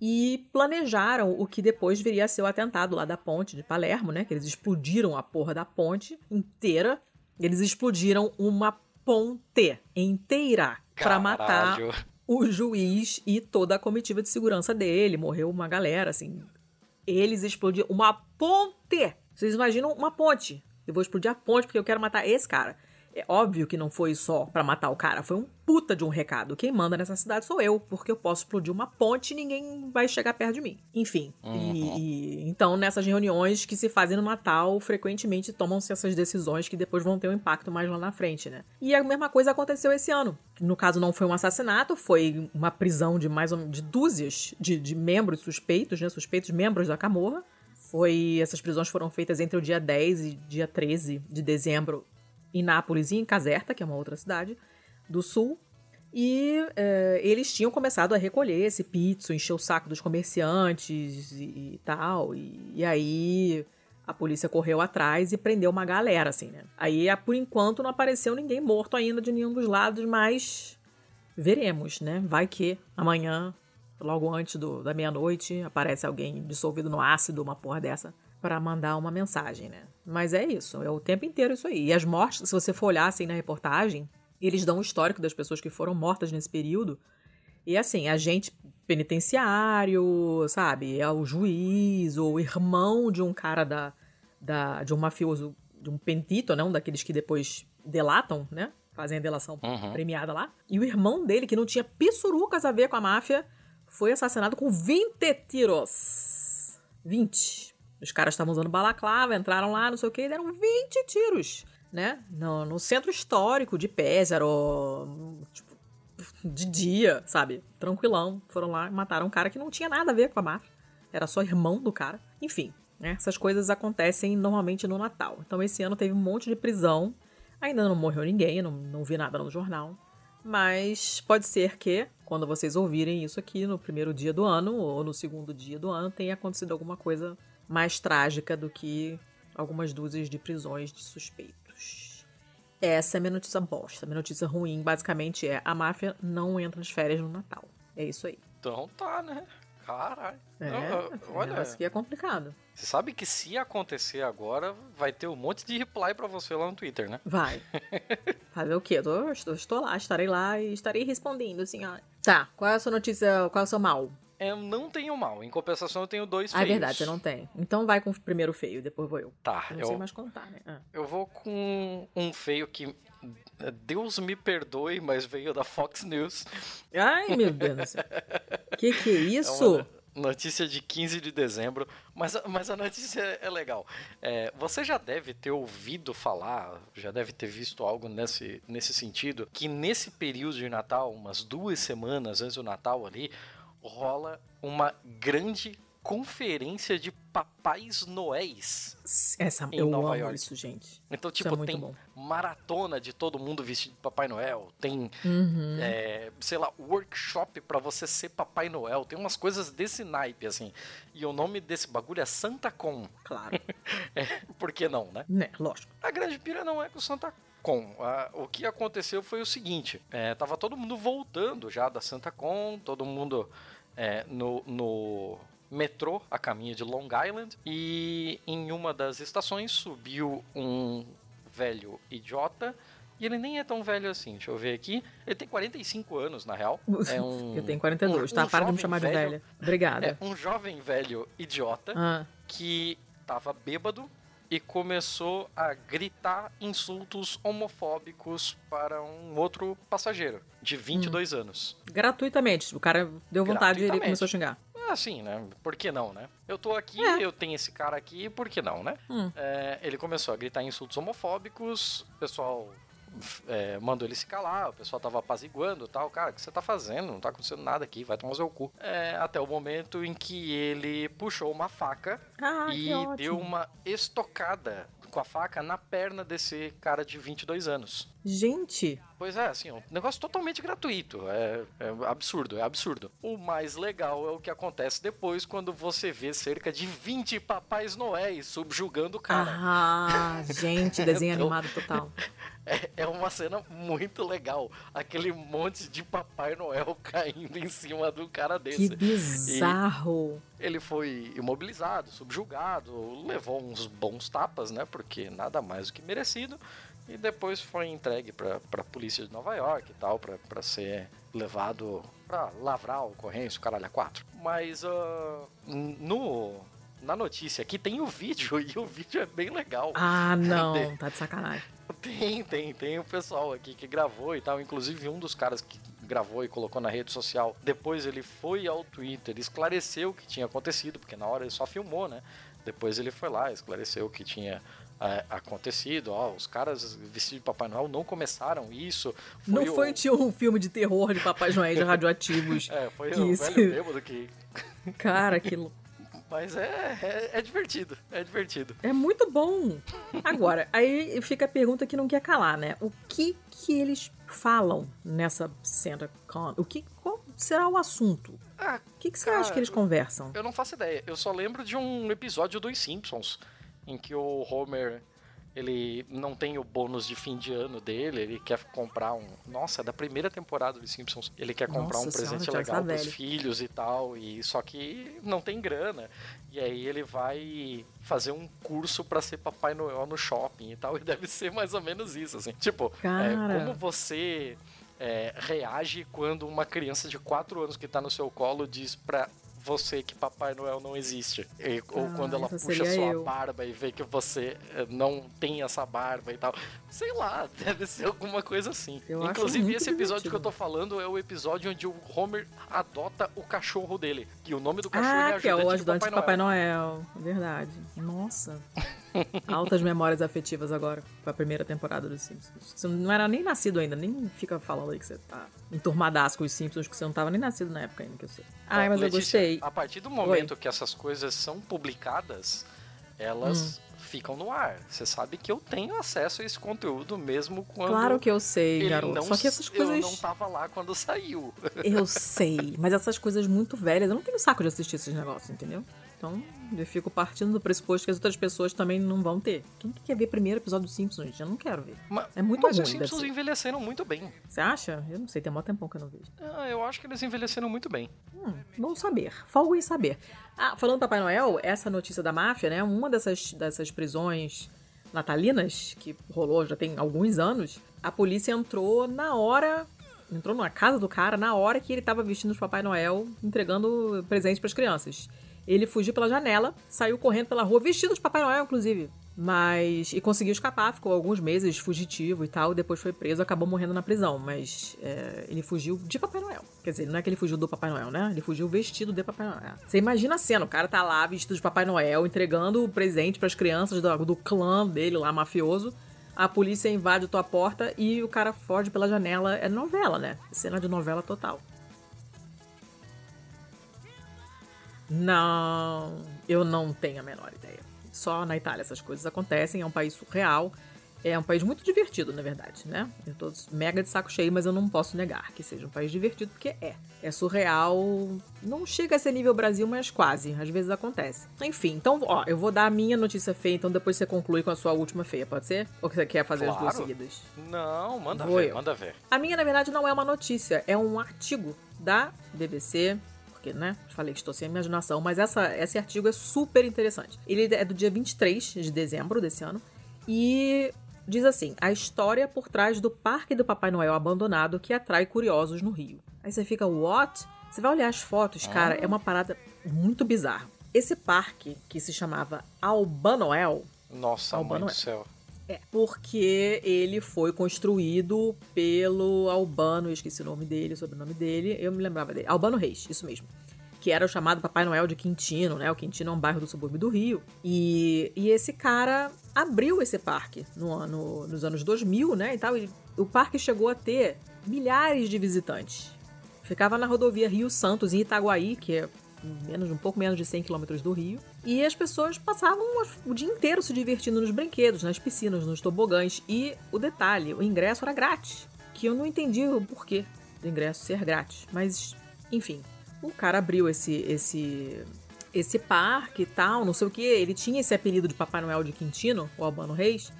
e planejaram o que depois viria a ser o atentado lá da ponte de Palermo, né? Que eles explodiram a porra da ponte inteira. Eles explodiram uma ponte inteira para matar o juiz e toda a comitiva de segurança dele. Morreu uma galera, assim. Eles explodiram uma ponte. Vocês imaginam uma ponte? Eu vou explodir a ponte porque eu quero matar esse cara. É óbvio que não foi só para matar o cara, foi um puta de um recado. Quem manda nessa cidade sou eu, porque eu posso explodir uma ponte e ninguém vai chegar perto de mim. Enfim, uhum. e, e, então nessas reuniões que se fazem no Natal, frequentemente tomam-se essas decisões que depois vão ter um impacto mais lá na frente, né? E a mesma coisa aconteceu esse ano. No caso, não foi um assassinato, foi uma prisão de mais ou menos de dúzias de, de membros suspeitos, né? Suspeitos membros da Camorra. Foi, essas prisões foram feitas entre o dia 10 e dia 13 de dezembro em Nápoles e em Caserta, que é uma outra cidade do sul. E é, eles tinham começado a recolher esse pizzo, encher o saco dos comerciantes e, e tal. E, e, aí a polícia correu atrás e prendeu uma galera, assim, né? Aí, por enquanto, não apareceu ninguém morto ainda de nenhum dos lados, mas veremos, né? Vai que amanhã, logo antes do, da meia-noite, aparece alguém dissolvido no ácido, uma porra dessa para mandar uma mensagem, né? Mas é isso, é o tempo inteiro isso aí. E as mortes, se você for olhar assim na reportagem, eles dão um histórico das pessoas que foram mortas nesse período. E assim, agente penitenciário, sabe? É o juiz, ou o irmão de um cara da, da de um mafioso, de um pentito, né? Um daqueles que depois delatam, né? Fazem a delação uhum. premiada lá. E o irmão dele, que não tinha pissurucas a ver com a máfia, foi assassinado com 20 tiros. 20. Os caras estavam usando balaclava, entraram lá, não sei o que, deram 20 tiros, né? No, no centro histórico de Pézaro, tipo, de dia, sabe? Tranquilão. Foram lá e mataram um cara que não tinha nada a ver com a máfia. Era só irmão do cara. Enfim, né? Essas coisas acontecem normalmente no Natal. Então esse ano teve um monte de prisão. Ainda não morreu ninguém, não, não vi nada no jornal. Mas pode ser que, quando vocês ouvirem isso aqui no primeiro dia do ano ou no segundo dia do ano, tenha acontecido alguma coisa mais trágica do que algumas dúzias de prisões de suspeitos. Essa é a minha notícia bosta. A minha notícia ruim, basicamente, é a máfia não entra de férias no Natal. É isso aí. Então tá, né? Caralho. É, não, olha. Isso aqui é complicado. Você sabe que se acontecer agora, vai ter um monte de reply para você lá no Twitter, né? Vai. Fazer o quê? Eu tô, estou, estou lá, estarei lá e estarei respondendo, assim, ó. Tá, qual é a sua notícia, qual é o seu mal? Eu não tenho mal. Em compensação, eu tenho dois ah, feios. é verdade, você não tem. Então vai com o primeiro feio, depois vou eu. Tá. Eu não eu, sei mais contar, né? Ah. Eu vou com um feio que. Deus me perdoe, mas veio da Fox News. Ai, meu Deus do céu. que que é isso? É notícia de 15 de dezembro, mas, mas a notícia é legal. É, você já deve ter ouvido falar, já deve ter visto algo nesse, nesse sentido, que nesse período de Natal, umas duas semanas antes do Natal ali, rola uma grande conferência de papais noéis. Essa em eu Nova York. isso, gente. Então, tipo, é tem bom. maratona de todo mundo vestido de Papai Noel, tem, uhum. é, sei lá, workshop para você ser Papai Noel, tem umas coisas desse naipe, assim. E o nome desse bagulho é Santa Con. Claro. é, por que não, né? Né, lógico. A grande pira não é com Santa com. o que aconteceu foi o seguinte: é, tava todo mundo voltando já da Santa Con, todo mundo é, no, no metrô a caminho de Long Island e em uma das estações subiu um velho idiota e ele nem é tão velho assim, deixa eu ver aqui. Ele tem 45 anos, na real. É um, eu tenho 42, um, tá? Um Para de me chamar velho, de velha. Obrigada. É um jovem velho idiota ah. que tava bêbado e começou a gritar insultos homofóbicos para um outro passageiro de 22 hum. anos. Gratuitamente. O cara deu vontade e ele começou a xingar. Assim, né? Por que não, né? Eu tô aqui, é. eu tenho esse cara aqui, por que não, né? Hum. É, ele começou a gritar insultos homofóbicos, o pessoal é, mandou ele se calar, o pessoal tava apaziguando tal. Cara, o que você tá fazendo? Não tá acontecendo nada aqui, vai tomar o seu cu. É, até o momento em que ele puxou uma faca ah, e deu uma estocada com a faca na perna desse cara de 22 anos. Gente! Pois é, assim, um negócio totalmente gratuito. É, é, absurdo, é absurdo. O mais legal é o que acontece depois quando você vê cerca de 20 papais noéis subjugando o cara. Ah, gente, desenho então, animado total. É, é uma cena muito legal. Aquele monte de Papai Noel caindo em cima do cara desse. Que bizarro! E ele foi imobilizado, subjugado, levou uns bons tapas, né? Porque nada mais do que merecido. E depois foi entregue para a polícia de Nova York e tal, para ser levado para lavrar a ocorrência, o caralho a quatro. Mas uh, no na notícia aqui tem o vídeo e o vídeo é bem legal. Ah, não, tá de sacanagem. Tem, tem, tem o pessoal aqui que gravou e tal. Inclusive, um dos caras que gravou e colocou na rede social. Depois ele foi ao Twitter, esclareceu o que tinha acontecido, porque na hora ele só filmou, né? Depois ele foi lá, esclareceu o que tinha é, acontecido. Ó, os caras vestidos de Papai Noel não começaram isso. Foi não foi tinha um filme de terror de Papai Noel de radioativos. é, foi que o velho bêbado que. Cara, que mas é, é, é, divertido, é divertido. É muito bom. Agora, aí fica a pergunta que não quer calar, né? O que que eles falam nessa cena? O que, qual será o assunto? Ah, o que, que você cara, acha que eles conversam? Eu não faço ideia. Eu só lembro de um episódio dos Simpsons em que o Homer ele não tem o bônus de fim de ano dele, ele quer comprar um. Nossa, é da primeira temporada dos Simpsons. Ele quer comprar Nossa um presente legal pros velho. filhos e tal, e só que não tem grana. E aí ele vai fazer um curso para ser Papai Noel no shopping e tal, e deve ser mais ou menos isso, assim. Tipo, é, como você é, reage quando uma criança de 4 anos que tá no seu colo diz pra você que Papai Noel não existe. E, ou ah, quando ela puxa sua eu. barba e vê que você eh, não tem essa barba e tal. Sei lá, deve ser alguma coisa assim. Eu Inclusive, esse episódio divertido. que eu tô falando é o episódio onde o Homer adota o cachorro dele. Que o nome do cachorro ah, é que é o ajudante de Papai, Noel. Noel. Verdade. Nossa. Altas memórias afetivas agora com a primeira temporada dos Simpsons. Você não era nem nascido ainda, nem fica falando aí que você tá enturmadaço com os Simpsons, que você não tava nem nascido na época ainda, que eu sei. Ai, mas Letícia, eu gostei. A partir do momento Oi. que essas coisas são publicadas, elas hum. ficam no ar. Você sabe que eu tenho acesso a esse conteúdo mesmo quando. Claro que eu sei, garoto. Não, Só que essas coisas. Eu não tava lá quando saiu. Eu sei, mas essas coisas muito velhas, eu não tenho saco de assistir esses negócios, entendeu? Então, eu fico partindo do pressuposto que as outras pessoas também não vão ter. Quem que quer ver primeiro episódio do Simpsons, gente? Eu não quero ver. Mas, é muito mas ruim. Mas os Simpsons envelheceram muito bem. Você acha? Eu não sei, tem um tempão que eu não vejo. Ah, eu acho que eles envelheceram muito bem. Hum, bom saber. Folgo em saber. Ah, falando do Papai Noel, essa notícia da máfia, né? Uma dessas, dessas prisões natalinas, que rolou já tem alguns anos, a polícia entrou na hora entrou na casa do cara na hora que ele estava vestindo o Papai Noel, entregando presentes para as crianças. Ele fugiu pela janela, saiu correndo pela rua, vestido de Papai Noel, inclusive. Mas. E conseguiu escapar, ficou alguns meses fugitivo e tal, depois foi preso, acabou morrendo na prisão. Mas é, ele fugiu de Papai Noel. Quer dizer, não é que ele fugiu do Papai Noel, né? Ele fugiu vestido de Papai Noel. Você imagina a cena, o cara tá lá vestido de Papai Noel, entregando o presente para as crianças do, do clã dele lá, mafioso. A polícia invade a tua porta e o cara foge pela janela. É novela, né? Cena de novela total. Não, eu não tenho a menor ideia. Só na Itália essas coisas acontecem, é um país surreal. É um país muito divertido, na verdade, né? Eu tô mega de saco cheio, mas eu não posso negar que seja um país divertido, porque é. É surreal. Não chega a ser nível Brasil, mas quase. Às vezes acontece. Enfim, então, ó, eu vou dar a minha notícia feia, então depois você conclui com a sua última feia, pode ser? Ou você quer fazer claro. as duas seguidas? Não, manda vou ver, eu. manda ver. A minha, na verdade, não é uma notícia, é um artigo da BBC porque, né, falei que estou sem imaginação, mas essa, esse artigo é super interessante. Ele é do dia 23 de dezembro desse ano e diz assim: a história por trás do Parque do Papai Noel abandonado que atrai curiosos no Rio. Aí você fica, what? Você vai olhar as fotos, cara, é uma parada muito bizarra. esse parque, que se chamava Albanoel. Nossa, Albano mãe do céu. É, porque ele foi construído pelo Albano, eu esqueci o nome dele, o sobrenome dele, eu me lembrava dele. Albano Reis, isso mesmo. Que era o chamado Papai Noel de Quintino, né? O Quintino é um bairro do subúrbio do Rio. E, e esse cara abriu esse parque no ano, nos anos 2000, né? E tal. E o parque chegou a ter milhares de visitantes. Ficava na rodovia Rio Santos, em Itaguaí, que é menos, um pouco menos de 100 quilômetros do Rio. E as pessoas passavam o dia inteiro se divertindo nos brinquedos, nas piscinas, nos tobogãs. E o detalhe, o ingresso era grátis. Que eu não entendi o porquê do ingresso ser grátis. Mas, enfim, o cara abriu esse, esse, esse parque e tal, não sei o que. Ele tinha esse apelido de Papai Noel de Quintino, o Albano Reis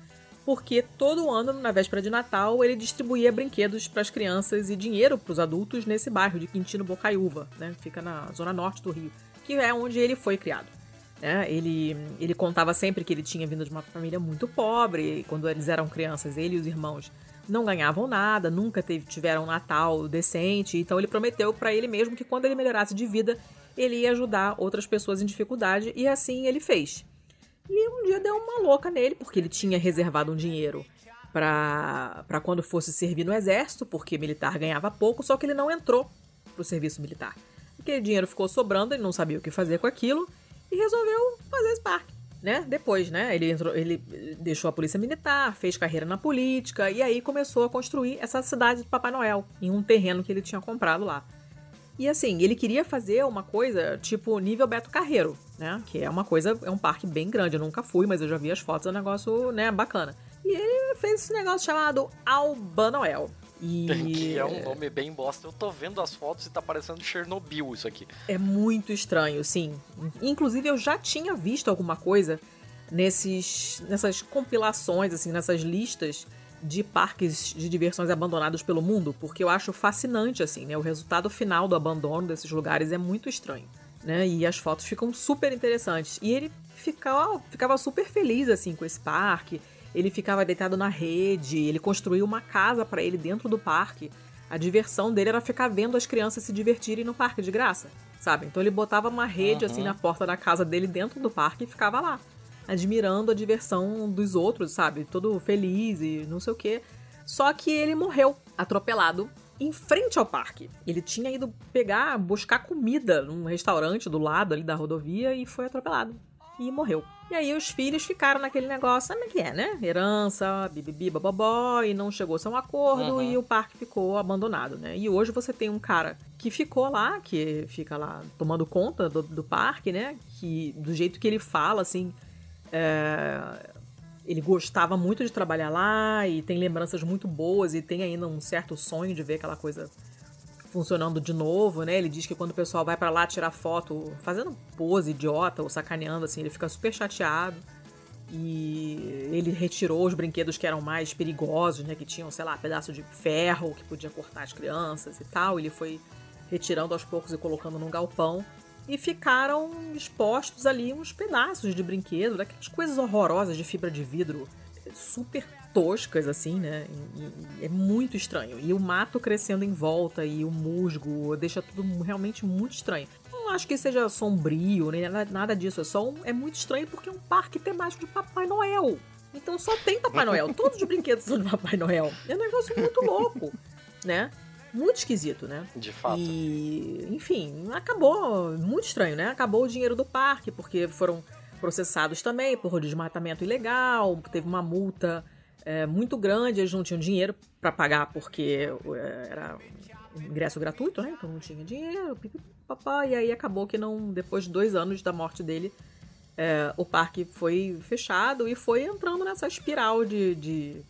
porque todo ano, na véspera de Natal, ele distribuía brinquedos para as crianças e dinheiro para os adultos nesse bairro de Quintino Bocaiúva, né? Fica na zona norte do Rio, que é onde ele foi criado. Né? Ele, ele contava sempre que ele tinha vindo de uma família muito pobre, quando eles eram crianças, ele e os irmãos não ganhavam nada, nunca teve, tiveram um Natal decente, então ele prometeu para ele mesmo que quando ele melhorasse de vida, ele ia ajudar outras pessoas em dificuldade, e assim ele fez. E um dia deu uma louca nele, porque ele tinha reservado um dinheiro para quando fosse servir no exército, porque militar ganhava pouco, só que ele não entrou pro serviço militar. Aquele dinheiro ficou sobrando, ele não sabia o que fazer com aquilo e resolveu fazer parque. Né? Depois, né? Ele, entrou, ele deixou a polícia militar, fez carreira na política e aí começou a construir essa cidade do Papai Noel em um terreno que ele tinha comprado lá. E assim, ele queria fazer uma coisa tipo nível Beto Carreiro, né? Que é uma coisa, é um parque bem grande. Eu nunca fui, mas eu já vi as fotos, é um negócio, né, bacana. E ele fez esse negócio chamado Albanoel. E... Que é um nome bem bosta. Eu tô vendo as fotos e tá parecendo Chernobyl isso aqui. É muito estranho, sim. Inclusive, eu já tinha visto alguma coisa nesses, nessas compilações, assim, nessas listas de parques de diversões abandonados pelo mundo, porque eu acho fascinante, assim, né? O resultado final do abandono desses lugares é muito estranho, né? E as fotos ficam super interessantes. E ele ficava, ficava super feliz, assim, com esse parque. Ele ficava deitado na rede, ele construiu uma casa para ele dentro do parque. A diversão dele era ficar vendo as crianças se divertirem no parque de graça, sabe? Então ele botava uma rede, assim, uhum. assim, na porta da casa dele dentro do parque e ficava lá admirando a diversão dos outros, sabe? Todo feliz e não sei o quê. Só que ele morreu atropelado em frente ao parque. Ele tinha ido pegar, buscar comida num restaurante do lado ali da rodovia e foi atropelado. E morreu. E aí os filhos ficaram naquele negócio, sabe o que é, né? Herança, bibibi, bababó, e não chegou a um acordo uhum. e o parque ficou abandonado, né? E hoje você tem um cara que ficou lá, que fica lá tomando conta do, do parque, né? Que do jeito que ele fala, assim, é, ele gostava muito de trabalhar lá e tem lembranças muito boas e tem ainda um certo sonho de ver aquela coisa funcionando de novo, né? Ele diz que quando o pessoal vai para lá tirar foto, fazendo pose idiota ou sacaneando assim, ele fica super chateado. E ele retirou os brinquedos que eram mais perigosos, né? Que tinham, sei lá, pedaço de ferro que podia cortar as crianças e tal. Ele foi retirando aos poucos e colocando num galpão e ficaram expostos ali uns pedaços de brinquedo, daquelas coisas horrorosas de fibra de vidro, super toscas assim, né? E, e é muito estranho. E o mato crescendo em volta e o musgo deixa tudo realmente muito estranho. Não acho que seja sombrio, nem nada disso. É só um, é muito estranho porque é um parque temático de Papai Noel. Então só tem Papai Noel. Todos os brinquedos são de Papai Noel. É um negócio muito louco, né? Muito esquisito, né? De fato. E, enfim, acabou muito estranho, né? Acabou o dinheiro do parque, porque foram processados também por desmatamento ilegal, teve uma multa é, muito grande, eles não tinham dinheiro para pagar porque é, era ingresso gratuito, né? Então não tinha dinheiro, papá, e aí acabou que não, depois de dois anos da morte dele, é, o parque foi fechado e foi entrando nessa espiral de, de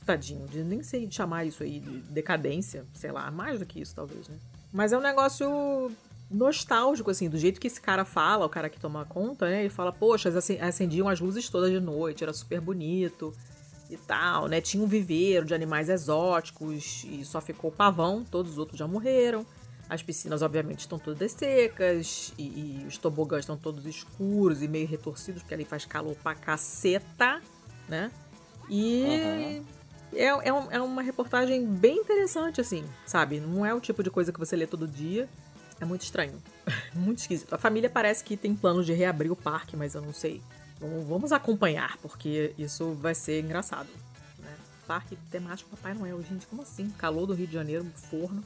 tadinho, nem sei chamar isso aí de decadência, sei lá, mais do que isso talvez, né? Mas é um negócio nostálgico, assim, do jeito que esse cara fala, o cara que toma conta, né? Ele fala, poxa, acendiam as luzes todas de noite, era super bonito e tal, né? Tinha um viveiro de animais exóticos e só ficou o pavão, todos os outros já morreram. As piscinas, obviamente, estão todas secas e, e os tobogãs estão todos escuros e meio retorcidos, porque ali faz calor pra caceta, né? E uhum é, é, um, é, uma reportagem bem interessante, assim, sabe? Não é o tipo de coisa que você lê todo dia. É muito estranho. muito esquisito. A família parece que tem planos de reabrir o parque, mas eu não sei. Vamos acompanhar, porque isso vai ser engraçado. Né? Parque temático Papai Noel. Gente, como assim? Calor do Rio de Janeiro, forno.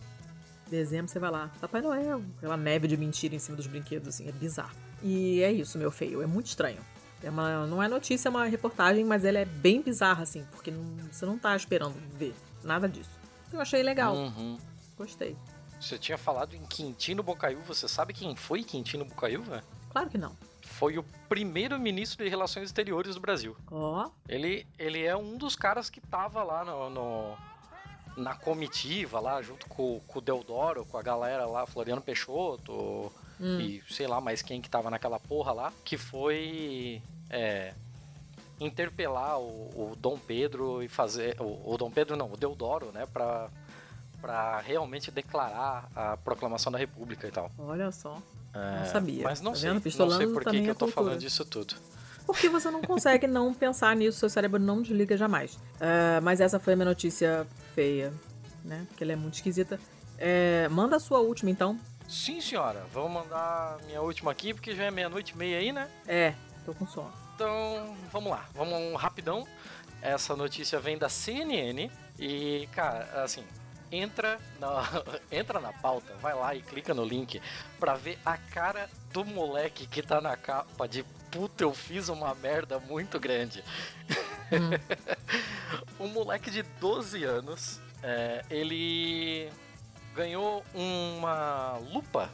Dezembro você vai lá. Papai Noel. Aquela neve de mentira em cima dos brinquedos, assim. É bizarro. E é isso, meu feio. É muito estranho. É uma, não é notícia, é uma reportagem, mas ela é bem bizarra, assim. Porque não, você não tá esperando ver nada disso. Eu achei legal. Uhum. Gostei. Você tinha falado em Quintino Bocaiúva. Você sabe quem foi Quintino Bocaiúva? Claro que não. Foi o primeiro ministro de Relações Exteriores do Brasil. Ó. Oh. Ele, ele é um dos caras que tava lá no, no na comitiva lá, junto com, com, o Deodoro, com a galera lá, Floriano Peixoto hum. e sei lá mais quem que tava naquela porra lá, que foi é, interpelar o, o, Dom Pedro e fazer. O, o, Dom Pedro não, o Deodoro, né, pra, pra realmente declarar a proclamação da República e tal. Olha só. É, não sabia. Mas não tá sei, não sei por que, que eu tô cultura. falando disso tudo. Porque você não consegue não pensar nisso, seu cérebro não desliga jamais. Uh, mas essa foi a minha notícia feia, né? Porque ela é muito esquisita. É, manda a sua última, então. Sim, senhora. Vamos mandar minha última aqui, porque já é meia-noite e meia aí, né? É, tô com sono. Então, vamos lá. Vamos rapidão. Essa notícia vem da CNN e, cara, assim, entra na, entra na pauta, vai lá e clica no link pra ver a cara do moleque que tá na capa de puta, eu fiz uma merda muito grande. Hum. um moleque de 12 anos, é, ele ganhou uma lupa,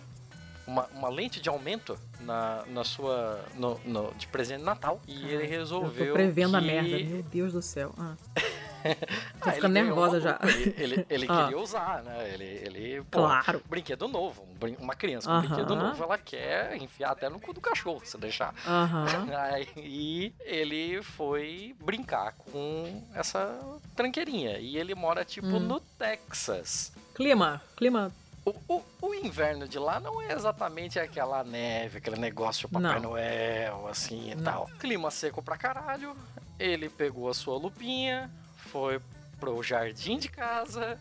uma, uma lente de aumento na, na sua. No, no, de presente de Natal. E ele resolveu. Eu tô prevendo que... a merda, meu Deus do céu. Ah. Tô ah, ficando nervosa já. Ele, ele, ele ah. queria usar, né? Ele, ele pô, claro. brinquedo novo. uma criança com uh -huh. brinquedo novo, ela quer enfiar até no cu do cachorro, se deixar. Uh -huh. Aí ele foi brincar com essa tranqueirinha. E ele mora, tipo, hum. no Texas. Clima, clima o, o, o, inverno de lá não é exatamente aquela neve, aquele negócio de Papai não. Noel, assim e não. tal. Clima seco pra caralho. Ele pegou a sua lupinha, foi pro jardim de casa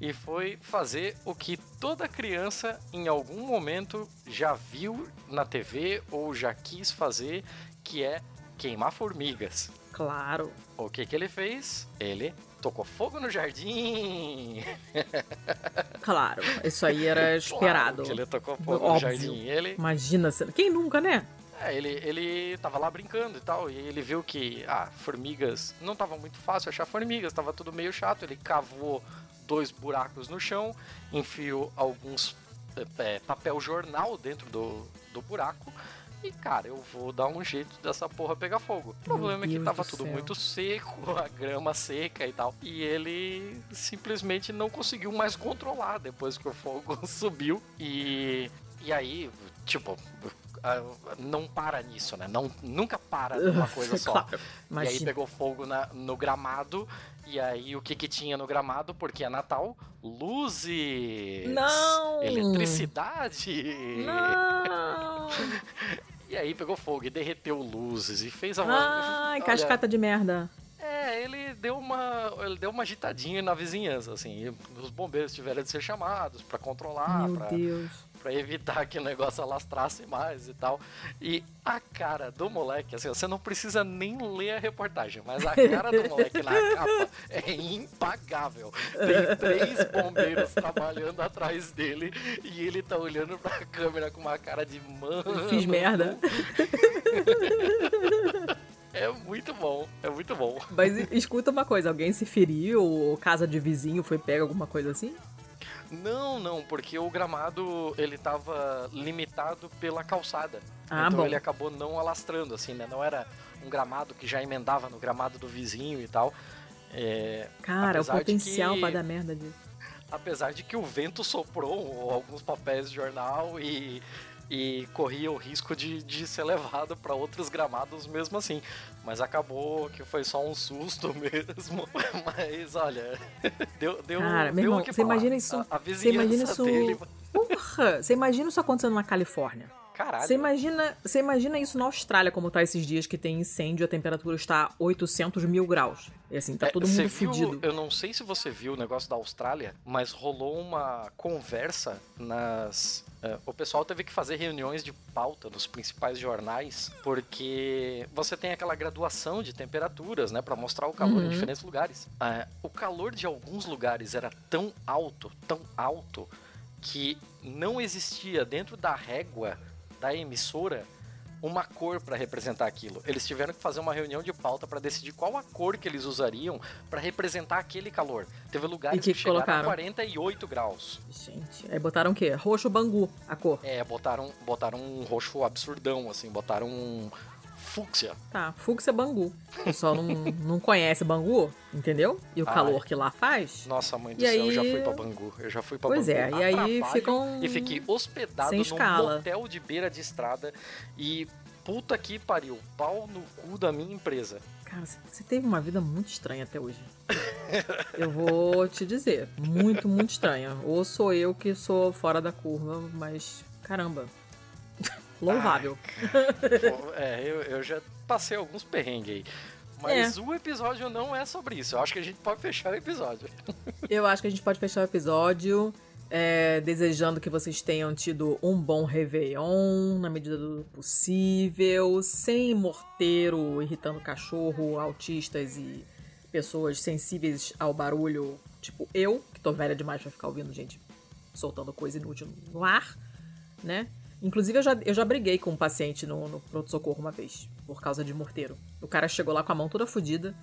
e foi fazer o que toda criança em algum momento já viu na TV ou já quis fazer, que é queimar formigas. Claro. O que que ele fez? Ele tocou fogo no jardim. Claro, isso aí era esperado. Claro ele tocou fogo Óbvio. no jardim. Ele... Imagina, quem nunca, né? É, ele, ele tava lá brincando e tal, e ele viu que, ah, formigas, não tava muito fácil achar formigas, tava tudo meio chato, ele cavou dois buracos no chão, enfiou alguns é, papel jornal dentro do, do buraco, e, cara, eu vou dar um jeito dessa porra pegar fogo. O problema é que tava tudo céu. muito seco, a grama seca e tal. E ele simplesmente não conseguiu mais controlar depois que o fogo subiu. E, e aí, tipo, não para nisso, né? Não, nunca para numa coisa só. claro, e aí pegou fogo na, no gramado. E aí o que que tinha no gramado? Porque é Natal? Luzes! Não! Eletricidade! Não! e aí pegou fogo e derreteu luzes e fez a. Ai, Olha, cascata de merda. É, ele deu uma, ele deu uma agitadinha na vizinhança, assim. os bombeiros tiveram de ser chamados para controlar, Deus para evitar que o negócio alastrasse mais e tal. E a cara do moleque, assim, você não precisa nem ler a reportagem, mas a cara do moleque na capa é impagável. Tem três bombeiros trabalhando atrás dele e ele tá olhando pra câmera com uma cara de mano. Fiz merda. É muito bom, é muito bom. Mas escuta uma coisa, alguém se feriu ou casa de vizinho foi pega alguma coisa assim? Não, não, porque o gramado ele estava limitado pela calçada. Ah, então bom. ele acabou não alastrando, assim, né? Não era um gramado que já emendava no gramado do vizinho e tal. É, Cara, o potencial que, para dar merda disso. Apesar de que o vento soprou alguns papéis de jornal e e corria o risco de, de ser levado para outros gramados mesmo assim. Mas acabou que foi só um susto mesmo. Mas olha, deu, deu, Cara, meu irmão, você imagina isso. A, a você imagina isso. Dele... Porra! Você imagina isso acontecendo na Califórnia? Caralho. Você imagina, você imagina isso na Austrália, como tá esses dias que tem incêndio, a temperatura está 800 mil graus. E assim, tá É, todo mundo fudido. Eu não sei se você viu o negócio da Austrália, mas rolou uma conversa nas. é, o pessoal teve que fazer reuniões de pauta nos principais jornais, porque você tem aquela graduação de temperaturas, né, Pra mostrar o calor em Uhum. diferentes lugares. É, o calor de alguns lugares era tão alto, tão alto, que não existia dentro da régua da emissora uma cor para representar aquilo. Eles tiveram que fazer uma reunião de pauta para decidir qual a cor que eles usariam para representar aquele calor. Teve lugares E que que, chegaram colocaram? a 48 graus. Gente, aí botaram o quê? Roxo bangu, a cor. É, botaram, botaram um roxo absurdão, assim, botaram um fúcsia. Tá, fúcsia bangu. O pessoal não, não conhece bangu, entendeu? E o Ai. calor que lá faz. Nossa, mãe do E ceu, eu já aí- fui pra Bangu. Eu já fui pra Pois Bangu. é, a e aí ficam E fiquei hospedado sem num motel de beira de estrada. E puta que pariu, pau no cu da minha empresa. Cara, você teve uma vida muito estranha até hoje. Eu vou te dizer, muito, muito estranha. Ou sou eu que sou fora da curva, mas caramba. Louvável. Pô, é, eu, eu já passei alguns perrengues aí. Mas É. o episódio não é sobre isso. Eu acho que a gente pode fechar o episódio. Eu acho que a gente pode fechar o episódio é, desejando que vocês tenham tido um bom Réveillon na medida do possível, sem morteiro irritando cachorro, autistas e pessoas sensíveis ao barulho, tipo eu, que tô velha demais pra ficar ouvindo gente soltando coisa inútil no ar, né? Inclusive, eu já, eu já briguei com um paciente no, no pronto-socorro uma vez, por causa de morteiro. O cara chegou lá com a mão toda fodida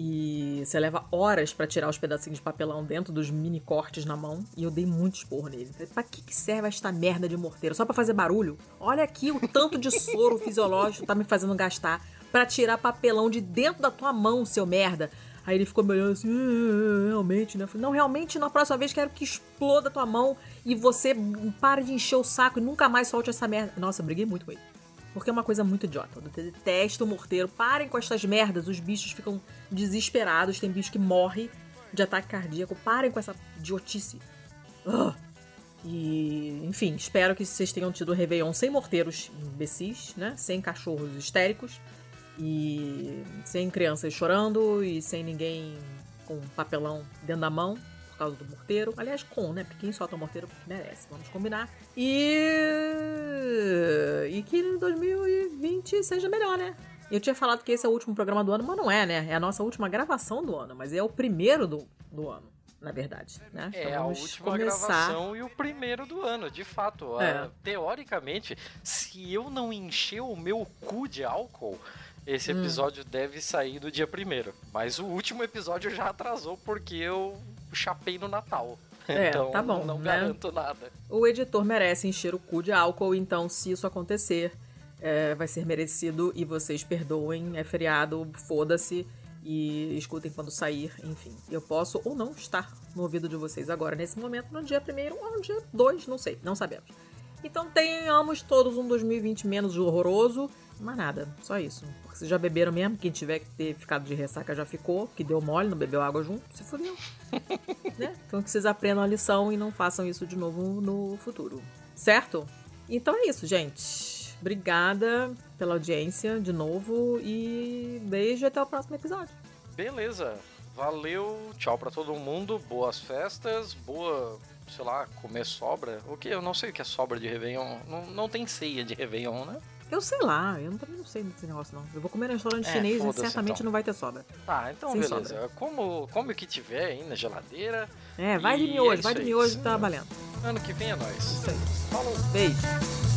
e você leva horas pra tirar os pedacinhos de papelão dentro dos mini cortes na mão. E eu dei muito esporro nele. Falei, pra que, que serve esta merda de morteiro? Só pra fazer barulho? Olha aqui o tanto de soro fisiológico tá me fazendo gastar pra tirar papelão de dentro da tua mão, seu merda. Aí ele ficou me olhando assim, "Ah, realmente, né? Falei, não, realmente, na próxima vez quero que exploda tua mão e você pare de encher o saco e nunca mais solte essa merda. Nossa, eu briguei muito com ele. Porque é uma coisa muito idiota. Eu detesto o morteiro. Parem com essas merdas. Os bichos ficam desesperados. Tem bicho que morre de ataque cardíaco. Parem com essa idiotice. Ugh. E, enfim, espero que vocês tenham tido o Réveillon sem morteiros imbecis, né? Sem cachorros histéricos. E sem crianças chorando. E sem ninguém com papelão dentro da mão por causa do morteiro. Aliás, com, né? Porque quem solta o morteiro merece. Vamos combinar. E. E que 2020 seja melhor, né? Eu tinha falado que esse é o último programa do ano, mas não é, né? É a nossa última gravação do ano, mas é o primeiro do, do ano, na verdade, né? É Então a última começar. gravação e o primeiro do ano, de fato. É. Ah, teoricamente, se eu não encher o meu cu de álcool, esse Hum. episódio deve sair no dia primeiro. Mas o último episódio já atrasou porque eu chapei no Natal. É, então tá bom, não né? garanto nada. O editor merece encher o cu de álcool, então se isso acontecer, é, vai ser merecido e vocês perdoem, é feriado, foda-se e escutem quando sair, enfim. Eu posso ou não estar no ouvido de vocês agora, nesse momento, no dia primeiro ou no dia 2, não sei, não sabemos. Então tenhamos todos um 2020 menos horroroso, mas nada, só isso. Porque vocês já beberam mesmo, quem tiver que ter ficado de ressaca já ficou, que deu mole, não bebeu água junto, se fodeu. né? Então que vocês aprendam a lição e não façam isso de novo no futuro. Certo? Então é isso, gente. Obrigada pela audiência de novo e beijo e até o próximo episódio. Beleza. Valeu, tchau pra todo mundo, boas festas, boa, sei lá, comer sobra. O que? Eu não sei o que é sobra de Réveillon. Não, não tem ceia de Réveillon, né? Eu sei lá, eu também não sei desse negócio não. Eu vou comer no restaurante É, chinês e certamente então. não vai ter sobra. Tá, então Sem beleza. Como, come o que tiver aí na geladeira. É, vai de miojo, é vai de miojo tá valendo. Ano que vem é nóis. Isso aí. Falou! Beijo.